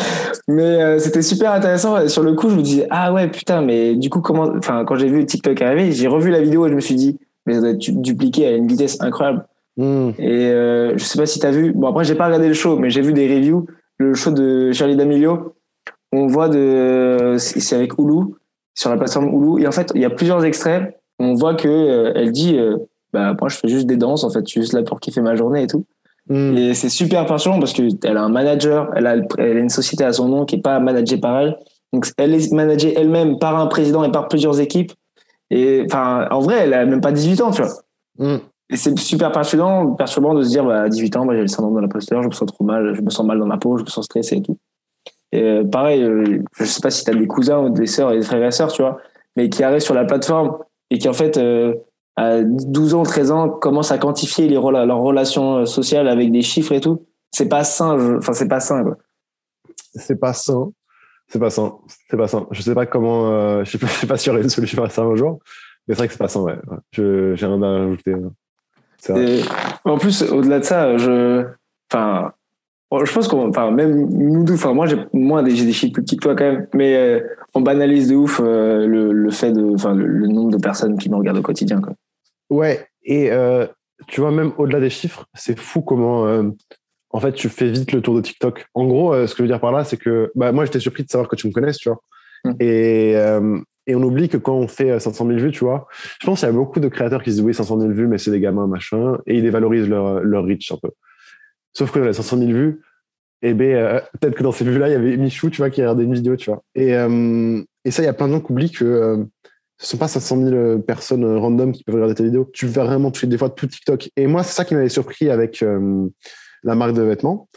Mais euh, c'était super intéressant. Sur le coup, je me disais ah ouais putain, mais du coup comment, enfin quand j'ai vu TikTok arriver, j'ai revu la vidéo et je me suis dit mais ça doit être dupliqué à une vitesse incroyable. Hmm. Et euh, je sais pas si tu as vu. Bon après j'ai pas regardé le show, mais j'ai vu des reviews. Le show de Charlie D'Amelio, on voit de, c'est avec Hulu sur la plateforme Hulu et en fait il y a plusieurs extraits. On voit que euh, elle dit bah moi je fais juste des danses en fait, je suis juste là pour kiffer ma journée et tout. Mm. Et c'est super passionnant parce qu'elle a un manager, elle a, elle a une société à son nom qui est pas managée par elle. Donc elle est managée elle-même par un président et par plusieurs équipes. Et enfin, en vrai, elle a même pas 18 ans, tu vois. Mm. Et c'est super passionnant, perturbant de se dire, bah, à 18 ans, bah, j'ai le syndrome de l'imposteur, je me sens trop mal, je me sens mal dans ma peau, je me sens stressé et tout. Et euh, pareil, euh, je sais pas si tu as des cousins ou des sœurs et des frères et sœurs, tu vois, mais qui arrivent sur la plateforme et qui en fait euh, à 12 ans, 13 ans, commencent à quantifier les leurs relations euh, sociales avec des chiffres et tout. C'est pas sain. Enfin, c'est pas sain. C'est pas sain. C'est pas sain. C'est pas sain. Je sais pas comment. Euh, je suis pas, suis pas sûr une solution à ça un jour. Mais c'est vrai que c'est pas sain. Ouais. Je, j'ai rien à rajouter. en plus, au-delà de ça, je. Enfin, je pense qu'on, enfin, même nous deux, enfin, moi, j'ai, moi, j'ai des chiffres plus petits que toi quand même, mais euh, on banalise de ouf le, le, fait de, enfin, le, le, nombre de personnes qui nous regardent au quotidien, quoi. Ouais, et euh, tu vois, même au-delà des chiffres, c'est fou comment, euh, en fait, tu fais vite le tour de TikTok. En gros, euh, ce que je veux dire par là, c'est que bah, moi, j'étais surpris de savoir que tu me connaisses, tu vois. Mmh. Et, et, on oublie que quand on fait 500 000 vues, tu vois, je pense qu'il y a beaucoup de créateurs qui se disent oui, 500 000 vues, mais c'est des gamins, machin, et ils dévalorisent leur, leur reach un peu. Sauf que dans les 500 000 vues, eh ben, peut-être que dans ces vues-là, il y avait Michou, tu vois, qui regardait une vidéo, tu vois. Et, et ça, il y a plein de gens qui oublient que ce sont pas 500 000 euh, personnes euh, random qui peuvent regarder ta vidéo. Tu vas vraiment toucher des fois tout TikTok. Et moi, c'est ça qui m'avait surpris avec euh, la marque de vêtements.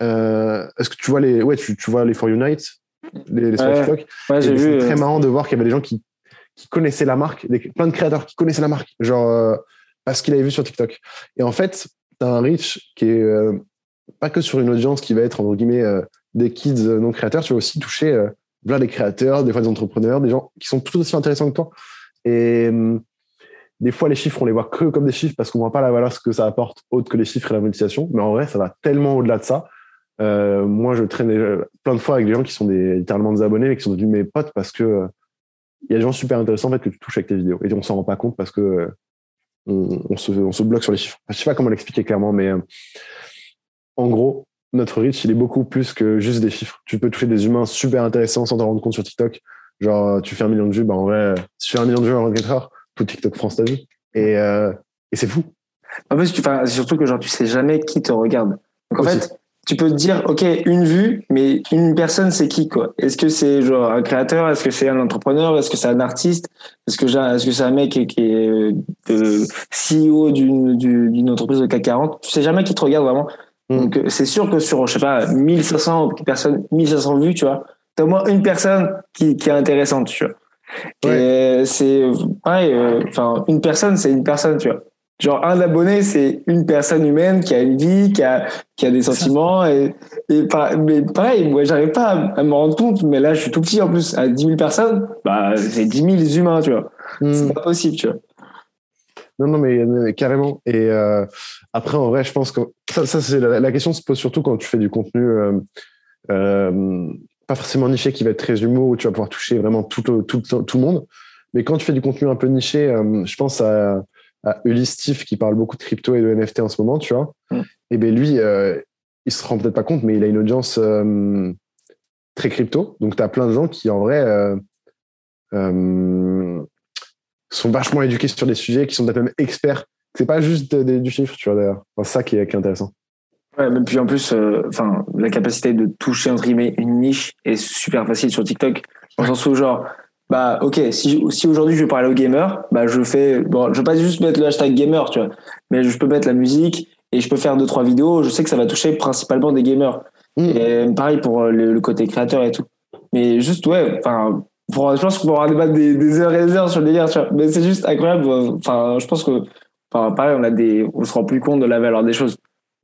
Est-ce que tu vois les, ouais, tu, tu vois les For Unite, les, les TikTok? Ouais, j'ai vu. C'est très marrant de voir qu'il y avait des gens qui, qui connaissaient la marque, des, plein de créateurs qui connaissaient la marque, genre parce qu'ils avaient vu sur TikTok. Et en fait, tu as un reach qui est pas que sur une audience qui va être entre guillemets des kids non créateurs, tu vas aussi toucher des créateurs, des fois des entrepreneurs, des gens qui sont tout aussi intéressants que toi. Et hum, des fois, les chiffres, on les voit que comme des chiffres parce qu'on voit pas la valeur ce que ça apporte autre que les chiffres et la monétisation. Mais en vrai, ça va tellement au-delà de ça. Euh, moi, je traîne plein de fois avec des gens qui sont des, littéralement des abonnés, mais qui sont devenus mes potes parce que euh, il y a des gens super intéressants en fait, que tu touches avec tes vidéos. Et on s'en rend pas compte parce que euh, on, se, on, se, bloque sur les chiffres. je sais pas comment l'expliquer clairement, mais en gros, notre reach, il est beaucoup plus que juste des chiffres. Tu peux toucher des humains super intéressants sans t'en rendre compte sur TikTok. Genre, tu fais un million de vues, bah en vrai, si tu fais un million de vues en 24 heures, tout TikTok France ta vie. Et, euh, et c'est fou. En tu, surtout que genre, tu sais jamais qui te regarde. Donc, en fait, tu peux te dire, OK, une vue, mais une personne, c'est qui, quoi? Est-ce que c'est genre un créateur? Est-ce que c'est un entrepreneur? Est-ce que c'est un artiste? Est-ce que, est-ce que c'est un mec qui est euh, CEO d'une, d'une entreprise de CAC 40? Tu sais jamais qui te regarde vraiment. Mm. Donc, euh, c'est sûr que sur, je sais pas, 1500 personnes, 1500 vues, tu vois, t'as au moins une personne qui, qui est intéressante, tu vois. Et c'est, pareil, euh, enfin, une personne, c'est une personne, tu vois. Genre, un abonné, c'est une personne humaine qui a une vie, qui a, qui a des sentiments. Et, et mais pareil, moi, j'arrive pas à, me rendre compte, mais là, je suis tout petit en plus. À 10 000 personnes, bah, c'est 10 000 humains, tu vois. Hmm. C'est pas possible, tu vois. Non, non, mais, carrément. Et euh, après, en vrai, je pense que ça, ça c'est la, question se pose surtout quand tu fais du contenu euh, euh, pas forcément niché qui va être très humour, où tu vas pouvoir toucher vraiment tout, tout, tout, le monde. Mais quand tu fais du contenu un peu niché, je pense à à Ulysse qui parle beaucoup de crypto et de NFT en ce moment, tu vois. Mm. Et bien lui, euh, il se rend peut-être pas compte, mais il a une audience euh, très crypto. Donc tu as plein de gens qui en vrai euh, sont vachement éduqués sur des sujets, qui sont peut-être même experts. C'est pas juste du chiffre, tu vois d'ailleurs. c'est ça qui est, intéressant. Ouais, mais puis en plus, enfin, la capacité de toucher entre guillemets une niche est super facile sur TikTok. Dans le sens où genre, bah ok si, si aujourd'hui je veux parler aux gamers bah je fais bon je veux pas juste mettre le hashtag gamer tu vois mais je peux mettre la musique et je peux faire deux trois vidéos. Je sais que ça va toucher principalement des gamers. Mm. et pareil pour le, côté créateur et tout. Mais juste ouais enfin je pense qu'on pourra débattre des, des, heures et des heures sur le délire tu vois. Mais c'est juste incroyable enfin je pense que enfin pareil on a des on se rend plus compte de la valeur des choses.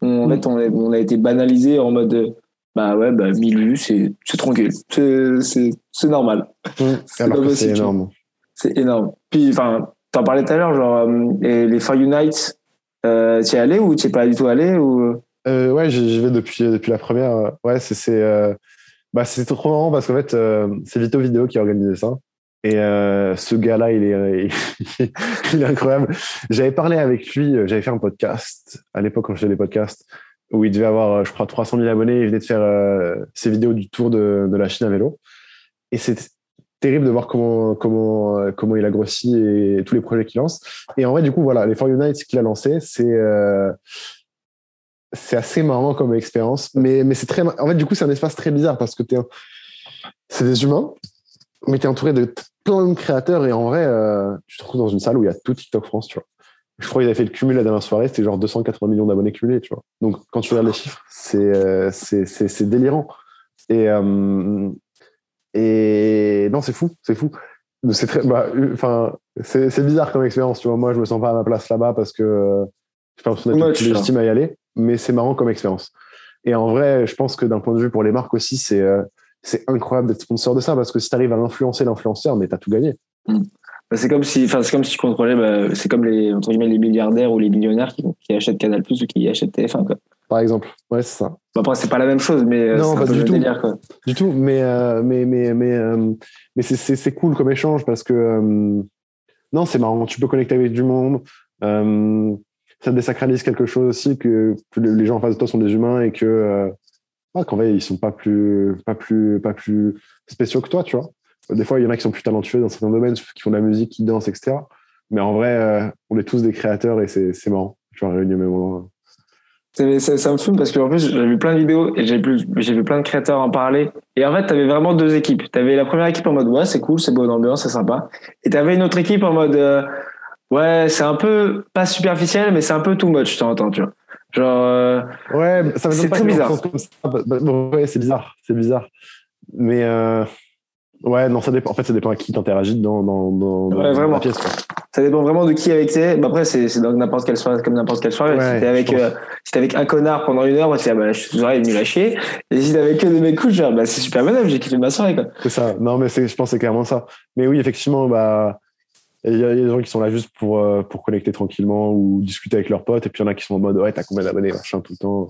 En mm. fait on, on a été banalisé en mode bah ouais, bah 1000 vues, c'est, tranquille. C'est, normal. Mmh. c'est énorme. C'est énorme. Puis, enfin, t'en parlais tout à l'heure, genre, euh, et les For Unites, euh, tu es allé ou tu es pas du tout allé ou... Euh, ouais, j'y vais depuis, depuis la première. Ouais, c'est, c'est, euh, bah, c'est trop marrant parce qu'en fait, euh, c'est Vito Vidéo qui a organisé ça. Et ce gars-là, il est, il est incroyable. J'avais parlé avec lui, j'avais fait un podcast à l'époque quand je faisais des podcasts où il devait avoir, je crois, 300 000 abonnés. Il venait de faire euh, ses vidéos du tour de, la Chine à vélo. Et c'est terrible de voir comment, comment, euh, comment il a grossi et tous les projets qu'il lance. Et en vrai, du coup, voilà, les For Unite qu'il a lancé, c'est euh, c'est assez marrant comme expérience. Mais, mais c'est très. En fait, du coup, c'est un espace très bizarre parce que es c'est des humains, mais tu es entouré de plein de créateurs. Et en vrai, tu te retrouves dans une salle où il y a tout TikTok France, tu vois je crois qu'ils avaient fait le cumul la dernière soirée, c'était genre 280 millions d'abonnés cumulés, tu vois. Donc, quand tu regardes les chiffres, c'est euh, c'est délirant. Et, euh, et non, c'est fou, c'est fou. C'est très, bah, enfin, c'est bizarre comme expérience, tu vois. Moi, je me sens pas à ma place là-bas parce que je pense qu'on est légitime à y aller, mais c'est marrant comme expérience. Et en vrai, je pense que d'un point de vue pour les marques aussi, c'est euh, c'est incroyable d'être sponsor de ça parce que si tu arrives à influencer l'influenceur, mais tu as tout gagné. Mm. Bah, c'est comme si, enfin, c'est comme si tu contrôlais, bah, c'est comme les, entre guillemets, les milliardaires ou les millionnaires qui, qui achètent Canal Plus ou qui achètent TF1, quoi. Par exemple. Ouais, c'est ça. Bah, après, c'est pas la même chose, mais euh, non, pas du tout. Délire, quoi. Du tout, mais, euh, mais, mais, mais, euh, mais c'est, cool comme échange parce que, non, c'est marrant. Tu peux connecter avec du monde. ça désacralise quelque chose aussi que, que, les gens en face de toi sont des humains et que, ah, qu'en vrai, ils sont pas plus, pas plus, pas plus spéciaux que toi, tu vois. Des fois, il y en a qui sont plus talentueux dans certains domaines, qui font de la musique, qui dansent, etc. Mais en vrai, euh, on est tous des créateurs et c'est marrant. Je vais réunir mes moments. Ça, ça, me fume parce qu'en plus, j'ai vu plein de vidéos et j'ai vu plein de créateurs en parler. Et en fait, tu avais vraiment deux équipes. Tu avais la première équipe en mode ouais, c'est cool, c'est bonne ambiance, c'est sympa. Et tu avais une autre équipe en mode euh, ouais, c'est un peu pas superficiel, mais c'est un peu too much, t'entends, tu vois. Genre, euh, ouais, ça c'est très bizarre. Bah, bah, ouais, c'est bizarre, c'est bizarre. Mais Ouais, non, ça dépend. En fait, ça dépend à qui t'interagis dans, dans, dans, la pièce. Ça dépend vraiment de qui avec t'es. Bah, après, c'est, dans n'importe quelle soirée, comme n'importe quelle soirée. si t'es avec, euh, si avec un connard pendant une heure, bah, tu dis, ah, bah, je suis nul à chier. Et si t'es avec que des mecs cool, genre, bah, c'est super bon, j'ai kiffé ma soirée, quoi. C'est ça. Non, mais je pense que c'est clairement ça. Mais oui, effectivement, bah, il y, a des gens qui sont là juste pour, euh, pour connecter tranquillement ou discuter avec leurs potes. Et puis, il y en a qui sont en mode, ouais, t'as combien d'abonnés, machin, tout le temps.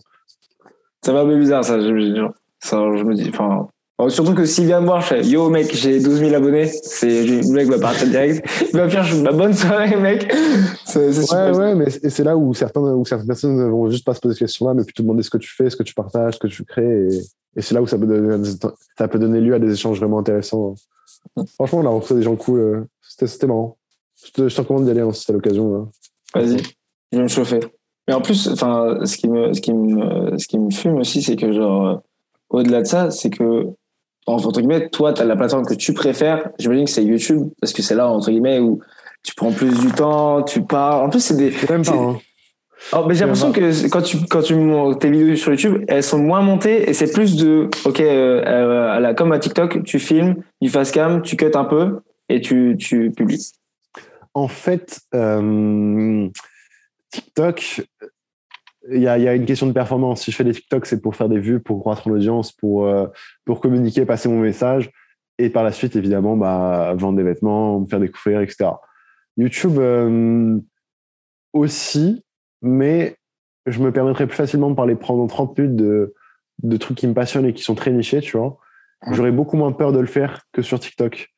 Ça va un peu bizarre, ça. Je, ça, je me dis, enfin, surtout que s'il vient me voir, je fais Yo mec, j'ai 12 000 abonnés. C'est, le mec va partir direct. Il va faire ma bonne soirée, mec. C'est, ouais, ouais, mais c'est là où, certains, où certaines personnes ne vont juste pas se poser cette question-là, mais plutôt demander ce que tu fais, ce que tu partages, ce que tu crées. Et, et c'est là où ça peut, donner, ça peut donner lieu à des échanges vraiment intéressants. Franchement, on a rencontré des gens cool. Euh, c'était, c'était marrant. Je te, recommande d'y aller hein, si t'as l'occasion. Vas-y, je vais me chauffer. Mais en plus, enfin, ce qui me, ce qui me, ce qui me fume aussi, c'est que genre, au-delà de ça, c'est que entre guillemets, toi, tu as la plateforme que tu préfères. J'imagine que c'est YouTube, parce que c'est là, entre guillemets, où tu prends plus du temps, tu parles. En plus, c'est des. Même pas. Hein. Oh, mais j'ai l'impression que quand tu quand tu tes vidéos sur YouTube, elles sont moins montées et c'est plus de ok euh, euh la, comme à TikTok, tu filmes du fast cam, tu cuts un peu et tu tu publies. En fait, euh, TikTok, il y, a, y a, une question de performance. Si je fais des TikTok, c'est pour faire des vues, pour croître l'audience, pour, euh, pour communiquer, passer mon message. Et par la suite, évidemment, bah, vendre des vêtements, me faire découvrir, etc. YouTube euh, aussi, mais je me permettrais plus facilement de parler pendant 30 minutes de, de trucs qui me passionnent et qui sont très nichés, tu vois. J'aurais beaucoup moins peur de le faire que sur TikTok.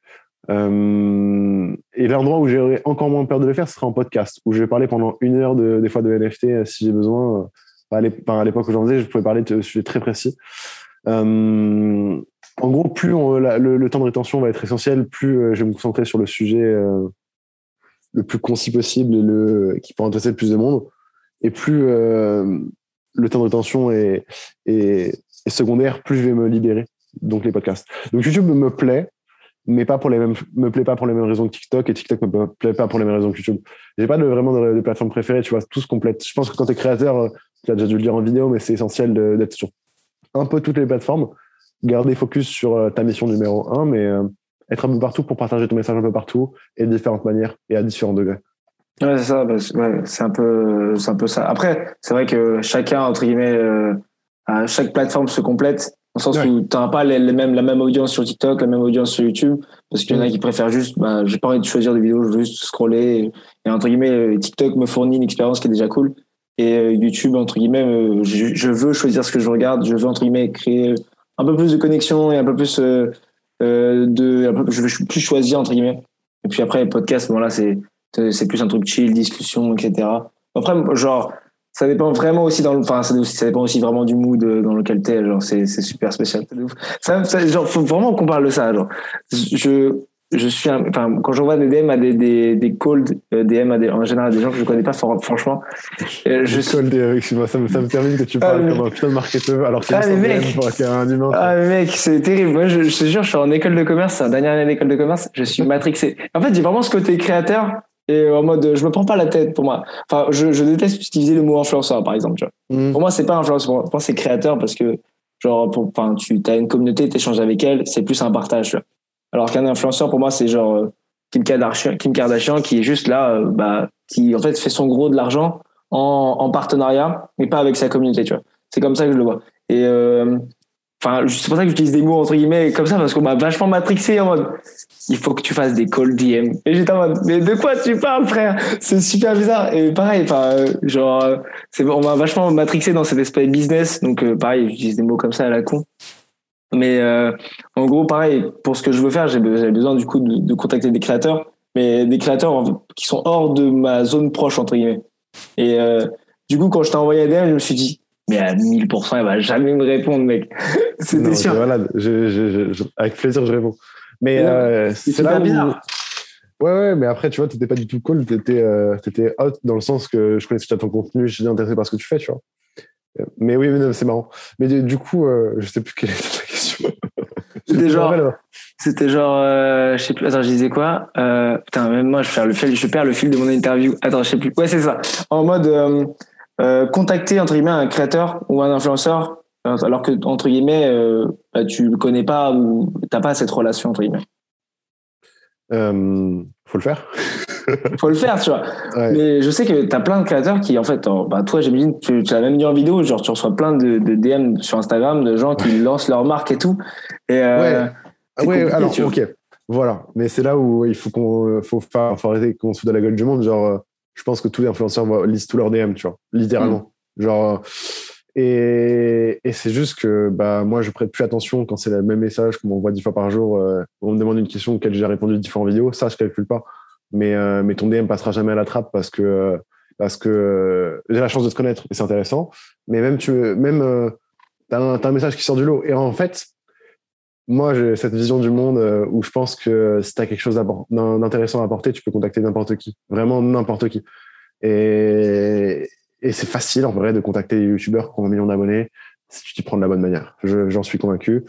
Euh, et l'endroit où j'aurais encore moins peur de le faire, ce serait en podcast, où je vais parler pendant une heure de, des fois de NFT euh, si j'ai besoin. Euh, à l'époque où j'en faisais, je pouvais parler de sujets très précis. En gros, plus le, temps de rétention va être essentiel, plus je vais me concentrer sur le sujet le plus concis possible et le, qui peut intéresser le plus de monde. Et plus le temps de rétention est, secondaire, plus je vais me libérer. Donc les podcasts. Donc YouTube me plaît, mais pas pour les mêmes, me plaît pas pour les mêmes raisons que TikTok et TikTok me plaît pas pour les mêmes raisons que YouTube. J'ai pas de, vraiment de, plateforme préférée, tu vois, tout se complète. Je pense que quand tu es créateur, euh, tu as déjà dû le dire en vidéo, mais c'est essentiel d'être sur un peu toutes les plateformes, garder focus sur euh, ta mission numéro un, mais euh, être un peu partout pour partager ton message un peu partout et de différentes manières et à différents degrés. Ouais, c'est ça, c'est un peu, un peu ça. Après, c'est vrai que chacun, entre guillemets, chaque plateforme se complète dans le sens où tu n'auras pas les, mêmes, la même audience sur TikTok, la même audience sur YouTube, parce qu'il y en a mm. qui préfèrent juste, bah, j'ai pas envie de choisir des vidéos, je veux juste scroller. Et, entre guillemets, euh, TikTok me fournit une expérience qui est déjà cool. Et euh, YouTube, entre guillemets, je, veux choisir ce que je regarde, je veux, entre guillemets, créer un peu plus de connexion et un peu plus euh, de. je veux plus choisir, entre guillemets. Et puis après, podcast, bon là, c'est plus un truc chill, discussion, etc. Après, genre, ça dépend vraiment aussi dans le, enfin, ça, dépend aussi vraiment du mood euh, dans lequel t'es, genre, c'est, c'est super spécial. Ça, ça, genre, faut vraiment qu'on parle de ça, genre. Je, je suis, enfin, quand j'envoie des DM à des, des, des cold euh, DM à des, en général, des gens que je connais pas, franchement. Euh, je suis... Cold DM, excuse-moi, ça me, ça me termine que tu parles ah, comme un putain de marketeur, alors que ah, c'est un humain. Ah, mec, c'est terrible. Moi, je, je te jure, je suis en école de commerce, c'est la dernière année d'école de commerce, je suis matrixé. En fait, j'ai vraiment ce côté créateur, et en mode je me prends pas la tête pour moi enfin je, je déteste utiliser le mot influenceur par exemple tu vois. Mm. pour moi c'est pas influenceur pour moi c'est créateur parce que genre pour, enfin tu as une communauté tu échanges avec elle c'est plus un partage tu vois. alors qu'un influenceur pour moi c'est genre euh, Kim Kardashian Kim Kardashian qui est juste là euh, bah qui en fait fait son gros de l'argent en, en partenariat mais pas avec sa communauté tu vois c'est comme ça que je le vois et euh, Enfin, c'est pour ça que j'utilise des mots entre guillemets comme ça parce qu'on m'a vachement matrixé en mode il faut que tu fasses des call DM. Et j'étais en mode mais de quoi tu parles frère? C'est super bizarre. Et pareil, enfin euh, genre euh, on m'a vachement matrixé dans cet esprit business donc euh, pareil j'utilise des mots comme ça à la con. Mais en gros pareil pour ce que je veux faire j'ai besoin du coup de, contacter des créateurs mais des créateurs qui sont hors de ma zone proche entre guillemets. Et du coup quand je t'ai envoyé un DM je me suis dit mais à 1000%, elle va jamais me répondre, mec. C'était sûr. Malade. avec plaisir, je réponds. Mais euh, c'est là bizarre. Ouais, ouais, mais après, tu vois, t'étais pas du tout cool, t'étais euh, étais out dans le sens que je connaissais ton contenu, je suis intéressé par ce que tu fais, tu vois. Mais oui, mais c'est marrant. Mais du, coup, euh, je sais plus quelle était la question. C'était genre, c'était genre, euh, je sais plus, attends, je disais quoi euh, Putain, même moi, je perds, le fil, je perds le fil de mon interview. Attends, je sais plus. Ouais, c'est ça. En mode, euh, contacter entre guillemets un créateur ou un influenceur euh, alors que entre guillemets euh, bah, tu le connais pas ou t'as pas cette relation entre guillemets. Euh, faut le faire. Faut le faire tu vois. Mais je sais que tu as plein de créateurs qui en fait bah, toi j'imagine tu, tu l'as même dit en vidéo genre tu reçois plein de, de, DM sur Instagram de gens qui lancent leur marque et tout. Et ouais, ouais alors ok. Voilà. Mais c'est là où il faut qu'on faut, faut arrêter qu'on se fout de la gueule du monde genre je pense que tous les influenceurs lisent tous leurs DM, tu vois, littéralement. Mm. Genre, Et, et c'est juste que bah, moi, je prête plus attention quand c'est le même message qu'on m'envoie dix fois par jour. Euh, on me demande une question auquel j'ai répondu dix fois en vidéo. Ça, je calcule pas. Mais, euh, mais ton DM passera jamais à la trappe parce que, parce que j'ai la chance de te connaître et c'est intéressant. Mais même, tu même euh, tu as, un message qui sort du lot. Et en fait, moi, j'ai cette vision du monde où je pense que si tu as quelque chose d'intéressant à apporter, tu peux contacter n'importe qui. Vraiment n'importe qui. Et, c'est facile en vrai de contacter des youtubeurs qui ont un million d'abonnés si tu t'y prends de la bonne manière. J'en suis convaincu.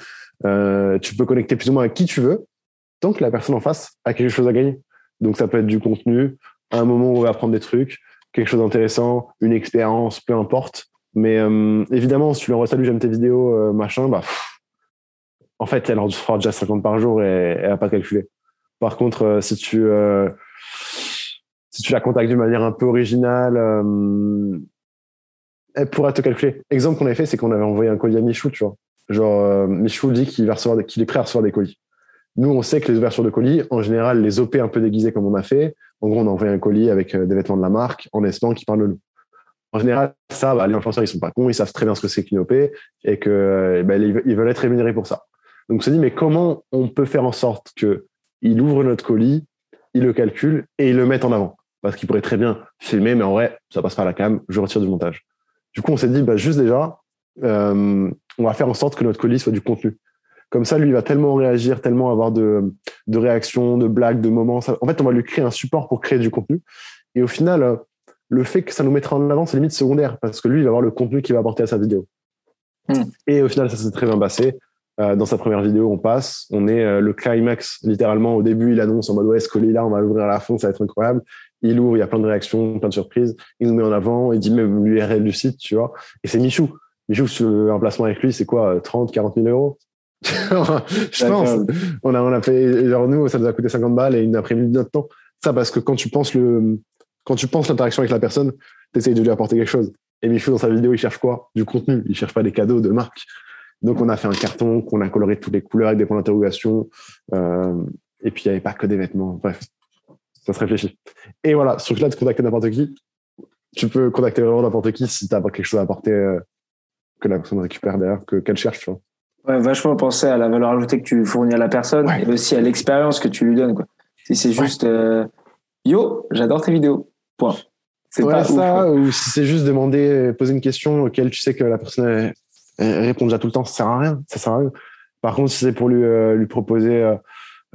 Euh, tu peux connecter plus ou moins à qui tu veux, tant que la personne en face a quelque chose à gagner. Donc ça peut être du contenu, un moment où on va apprendre des trucs, quelque chose d'intéressant, une expérience, peu importe. Mais euh, évidemment, si tu envoies salut, j'aime tes vidéos, euh, machin, bah en fait, elle en fera déjà 50 par jour et elle n'a pas calculé. Par contre, euh, si tu euh, si tu la contactes d'une manière un peu originale, euh, elle pourra te calculer. Exemple qu'on avait fait, c'est qu'on avait envoyé un colis à Michou, tu vois. Genre, Michou dit qu'il va recevoir, qu'il est prêt à recevoir des colis. Nous, on sait que les ouvertures de colis, en général, les OP un peu déguisés comme on a fait. En gros, on a envoyé un colis avec des vêtements de la marque en espérant qu'ils parlent de nous. En général, ça, bah, les influenceurs, ils sont pas cons, ils savent très bien ce que c'est qu'une OP et que bah, ils veulent être rémunérés pour ça. Donc, on se dit, mais comment on peut faire en sorte que il ouvre notre colis, il le calcule et il le mette en avant? Parce qu'il pourrait très bien filmer, mais en vrai, ça passe pas à la cam, je retire du montage. Du coup, on s'est dit, bah, juste déjà, euh, on va faire en sorte que notre colis soit du contenu. Comme ça, lui, il va tellement réagir, tellement avoir de, de réactions, de blagues, de moments. en fait, on va lui créer un support pour créer du contenu. Et au final, euh, le fait que ça nous mettra en avant, c'est limite secondaire, parce que lui, il va avoir le contenu qu'il va apporter à sa vidéo. Hmm. Et au final, ça s'est très bien passé. Euh, dans sa première vidéo, on passe, on est le climax, littéralement. Au début, il annonce en mode ouais, ce colis là, on va l'ouvrir à la fin, ça va être incroyable il ouvre, il y a plein de réactions, plein de surprises, il nous met en avant, il dit même l'URL du site, tu vois. Et c'est Michou. Michou, un placement avec lui, c'est quoi 30, 40 000 euros? Je pense. On a, on a fait, genre nous, ça nous a coûté 50 balles et il a pris notre temps. Ça, parce que quand tu penses le, quand tu penses l'interaction avec la personne, tu essayes de lui apporter quelque chose. Et Michou, dans sa vidéo, il cherche quoi? Du contenu. Il cherche pas des cadeaux de marque. Donc, on a fait un carton qu'on a coloré de toutes les couleurs avec des points d'interrogation. Euh, et puis, il n'y avait pas que des vêtements. Bref, ça se réfléchit. Et voilà, sur là de contacter n'importe qui, tu peux contacter vraiment n'importe qui si tu as quelque chose à apporter euh, que la personne récupère derrière, que, qu'elle cherche, tu vois. Ouais, vachement penser à la valeur ajoutée que tu fournis à la personne et aussi à l'expérience que tu lui donnes. Quoi. Si c'est juste euh, Yo, j'adore tes vidéos. Point. C'est pas ça, ou si c'est juste demander, poser une question auquel tu sais que la personne répond déjà tout le temps, ça sert à rien. Ça sert à rien. Par contre, si c'est pour lui, euh, lui proposer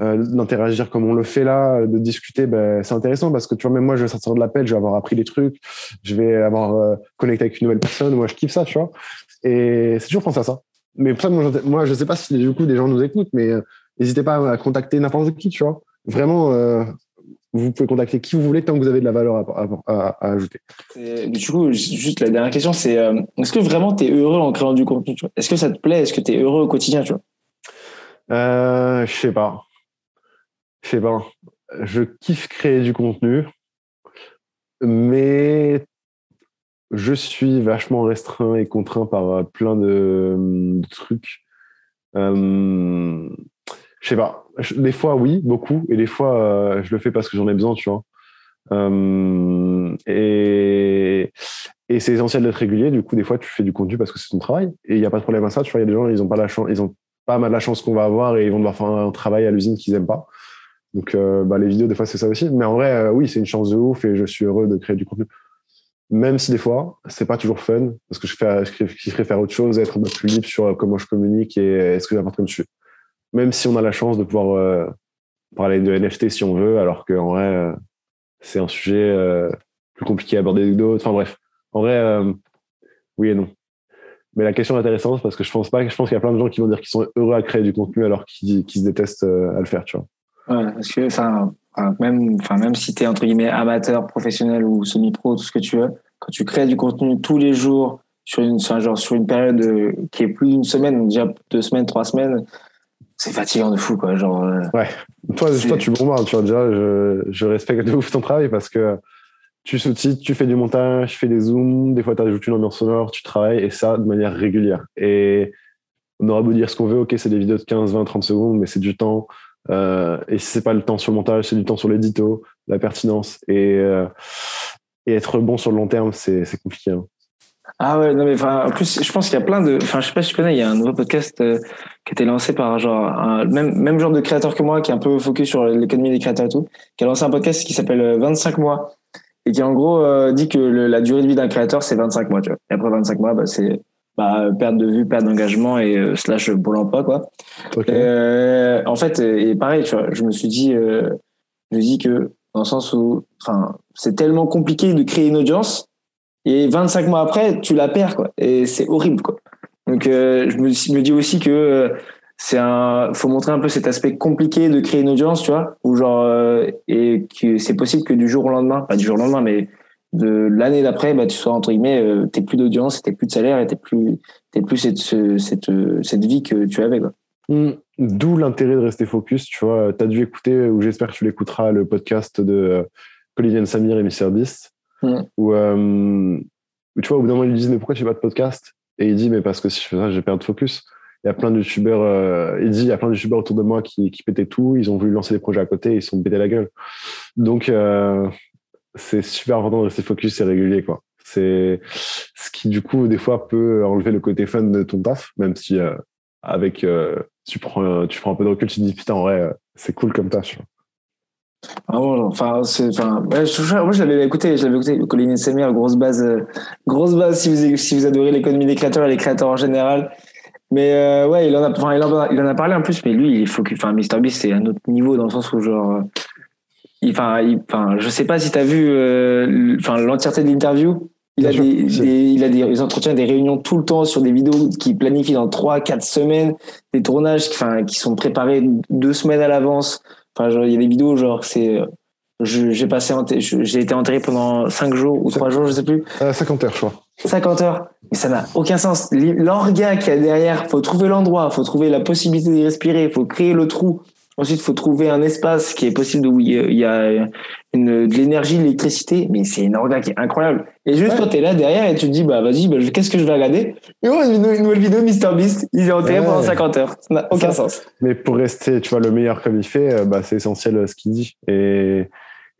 euh, d'interagir comme on le fait là, de discuter, ben, c'est intéressant parce que tu vois, même moi, je vais sortir de l'appel, je vais avoir appris des trucs, je vais avoir euh, connecté avec une nouvelle personne, moi, je kiffe ça, tu vois. Et c'est toujours penser à ça. Mais ça, moi, moi, je sais pas si du coup des gens nous écoutent, mais euh, n'hésitez pas à contacter n'importe qui, tu vois. Vraiment, vous pouvez contacter qui vous voulez tant que vous avez de la valeur à, ajouter. du coup, juste la dernière question, c'est est-ce que vraiment tu es heureux en créant du contenu Est-ce que ça te plaît? Est-ce que tu es heureux au quotidien tu vois? Euh, Je sais pas je sais pas, je kiffe créer du contenu, mais je suis vachement restreint et contraint par euh, plein de, trucs. Euh, je sais pas. Des fois, oui, beaucoup. Et des fois, euh, je le fais parce que j'en ai besoin, tu vois. Euh, et, c'est essentiel d'être régulier. Du coup, des fois, tu fais du contenu parce que c'est ton travail. Et il n'y a pas de problème à ça. Tu vois, il y a des gens, ils ont pas la chance, ils ont pas mal la chance qu'on va avoir et ils vont devoir faire un travail à l'usine qu'ils aiment pas. Donc, euh, bah, les vidéos, des fois, c'est ça aussi. Mais en vrai, oui, c'est une chance de ouf et je suis heureux de créer du contenu. Même si des fois, c'est pas toujours fun, parce que je, fais, je faire autre chose, être un peu plus libre sur comment je communique et ce que j'apporte comme. Même si on a la chance de pouvoir euh, parler de NFT si on veut, alors qu'en vrai, c'est un sujet plus compliqué à aborder que d'autres. Enfin bref, en vrai, oui et non. Mais la question est intéressante parce que je pense pas, je pense qu'il y a plein de gens qui vont dire qu'ils sont heureux à créer du contenu alors qu'ils se détestent à le faire, tu vois. Ouais, parce que, même, enfin, même si tu es entre guillemets amateur, professionnel ou semi-pro, tout ce que tu veux, quand tu crées du contenu tous les jours sur une, genre, sur une période euh, qui est plus d'une semaine, déjà deux semaines, trois semaines, c'est fatigant de fou, quoi. Genre, euh, ouais. Toi, toi, tu bombardes, tu vois, déjà, je, je respecte de ouf ton travail parce que tu sous-titres, tu fais du montage, tu fais des zooms, des fois tu ajoutes une ambiance sonore, tu travailles et ça de manière régulière. Et on aura beau dire ce qu'on veut, ok, c'est des vidéos de 15, 20, 30 secondes, mais c'est du temps. Euh, et si c'est pas le temps sur le montage, c'est du temps sur l'édito, la pertinence et, euh, et être bon sur le long terme, c'est compliqué. Hein. Ah ouais, non mais enfin, en plus, je pense qu'il y a plein de, enfin, je sais pas si tu connais, il y a un nouveau podcast euh, qui a été lancé par genre un même même genre de créateur que moi, qui est un peu focus sur l'économie des créateurs et tout, qui a lancé un podcast qui s'appelle 25 mois et qui en gros dit que la durée de vie d'un créateur c'est 25 mois, tu vois. Et après 25 mois, bah, c'est bah, perte de vue, perte d'engagement et euh, slash pour l'emploi quoi. Euh, en fait, et pareil, tu vois, je me suis dit, euh, je me dis que dans le sens où, enfin, c'est tellement compliqué de créer une audience et 25 mois après, tu la perds quoi, et c'est horrible quoi. Donc, euh, je me, me dis aussi que c'est un, faut montrer un peu cet aspect compliqué de créer une audience, tu vois, ou genre et que c'est possible que du jour au lendemain, pas du jour au lendemain, mais de l'année d'après, bah, tu sois entre guillemets, euh, t'es plus d'audience, t'es plus de salaire, et t'es plus, t'es plus cette, cette, cette vie que tu avais. Quoi. Hmm. D'où l'intérêt de rester focus. Tu vois, t'as dû écouter, ou j'espère que tu l'écouteras, le podcast de euh, Olivier Samir et Mr Beast, hmm. où, euh, tu vois, au bout d'un moment, ils disent mais pourquoi tu fais pas de podcast? Et il dit mais parce que si je fais ça, je vais perdre focus. Il y a plein de youtubeurs, euh, il dit il y a plein de youtubeurs autour de moi qui, qui pétaient tout, ils ont voulu lancer des projets à côté, ils se sont pétés la gueule. Donc euh, c'est super important de rester focus et régulier, quoi. C'est ce qui, du coup, des fois peut enlever le côté fun de ton taf, même si euh, avec, euh, tu prends, tu prends un peu de recul, tu te dis, putain, en vrai, euh, c'est cool comme taf, Ah bon, enfin, moi je l'avais écouté, je l'avais écouté, Colin Semir, grosse base, grosse base si vous, si vous adorez l'économie des créateurs et les créateurs en général. Mais ouais, il en a, enfin, il en a, il en a parlé en plus, mais lui, il est focus, enfin, MrBeast, c'est un autre niveau dans le sens où genre, enfin, enfin, je sais pas si tu as vu euh, enfin l'entièreté de l'interview. Il a, des, il a des, entretiens, des réunions tout le temps sur des vidéos qui planifient dans trois, quatre semaines, des tournages qui, enfin, qui sont préparés deux semaines à l'avance. Enfin, il y a des vidéos genre c'est, j'ai passé, j'ai été enterré pendant cinq jours ou trois jours, je sais plus. 50 euh, heures, je crois. 50 heures. Mais ça n'a aucun sens. L'orga qu'il y a derrière, faut trouver l'endroit, faut trouver la possibilité de respirer, faut créer le trou, Ensuite, il faut trouver un espace qui est possible où il y a une, de l'énergie, de l'électricité, mais c'est une orga qui est incroyable. Et juste quand tu es là derrière et tu te dis, bah vas-y, bah, qu'est-ce que je vais regarder? Et oh, une, nouvelle vidéo MrBeast, il est enterré pendant 50 heures. Ça n'a aucun sens. Mais pour rester, tu vois, le meilleur comme il fait, euh, bah, c'est essentiel euh, ce qu'il dit. Et,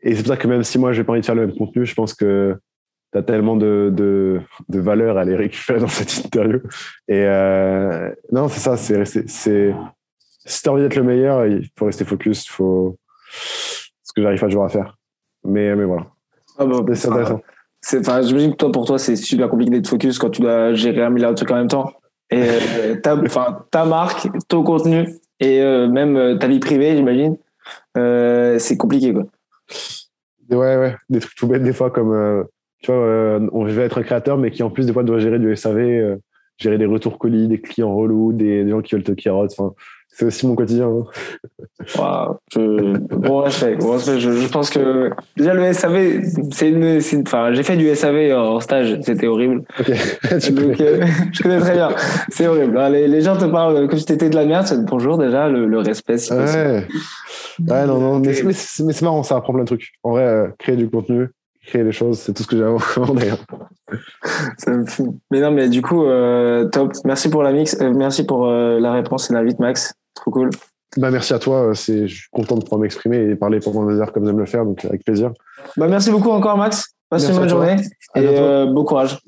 et c'est pour ça que même si moi, j'ai pas envie de faire le même contenu, je pense que tu as tellement de, de, de valeur à les récupérer dans cette interview. Et euh, non, c'est ça, c'est si tu as envie d'être le meilleur, il faut rester focus, faut ce que j'arrive pas toujours à faire. Mais, mais voilà. Ah bah, c'est intéressant. Enfin, j'imagine que toi, pour toi, c'est super compliqué d'être focus quand tu dois gérer un milliard de trucs en même temps. Et euh, ta, marque, ton contenu et euh, même euh, ta vie privée, j'imagine, c'est compliqué. Quoi. Ouais, ouais. Des trucs tout bêtes, des fois, comme tu vois, on veut être un créateur, mais qui en plus, des fois, doit gérer du SAV, gérer des retours colis, des clients relous, des, des gens qui veulent te carotte. Enfin, c'est aussi mon quotidien. Hein. je, bon respect, bon respect. Je, je, pense que déjà le SAV, c'est une, enfin, j'ai fait du SAV en stage, c'était horrible. Okay. Donc, euh, je connais très bien. C'est horrible. Hein. Les, les, gens te parlent que tu étais de la merde. Bonjour déjà, le, le respect. Si ouais. ouais, non, non, mais, mais c'est marrant, ça apprend plein de trucs. En vrai, euh, créer du contenu, créer des choses, c'est tout ce que j'ai à voir d'ailleurs. ça me fout. Mais non, mais du coup, euh, top. Merci pour la mix, euh, merci pour la réponse et l'invite, Max. Trop cool. Bah, merci à toi. C'est, je suis content de pouvoir m'exprimer et parler pendant des heures comme j'aime le faire, donc avec plaisir. Bah, merci beaucoup encore, Max. Passe une bonne journée et bon courage.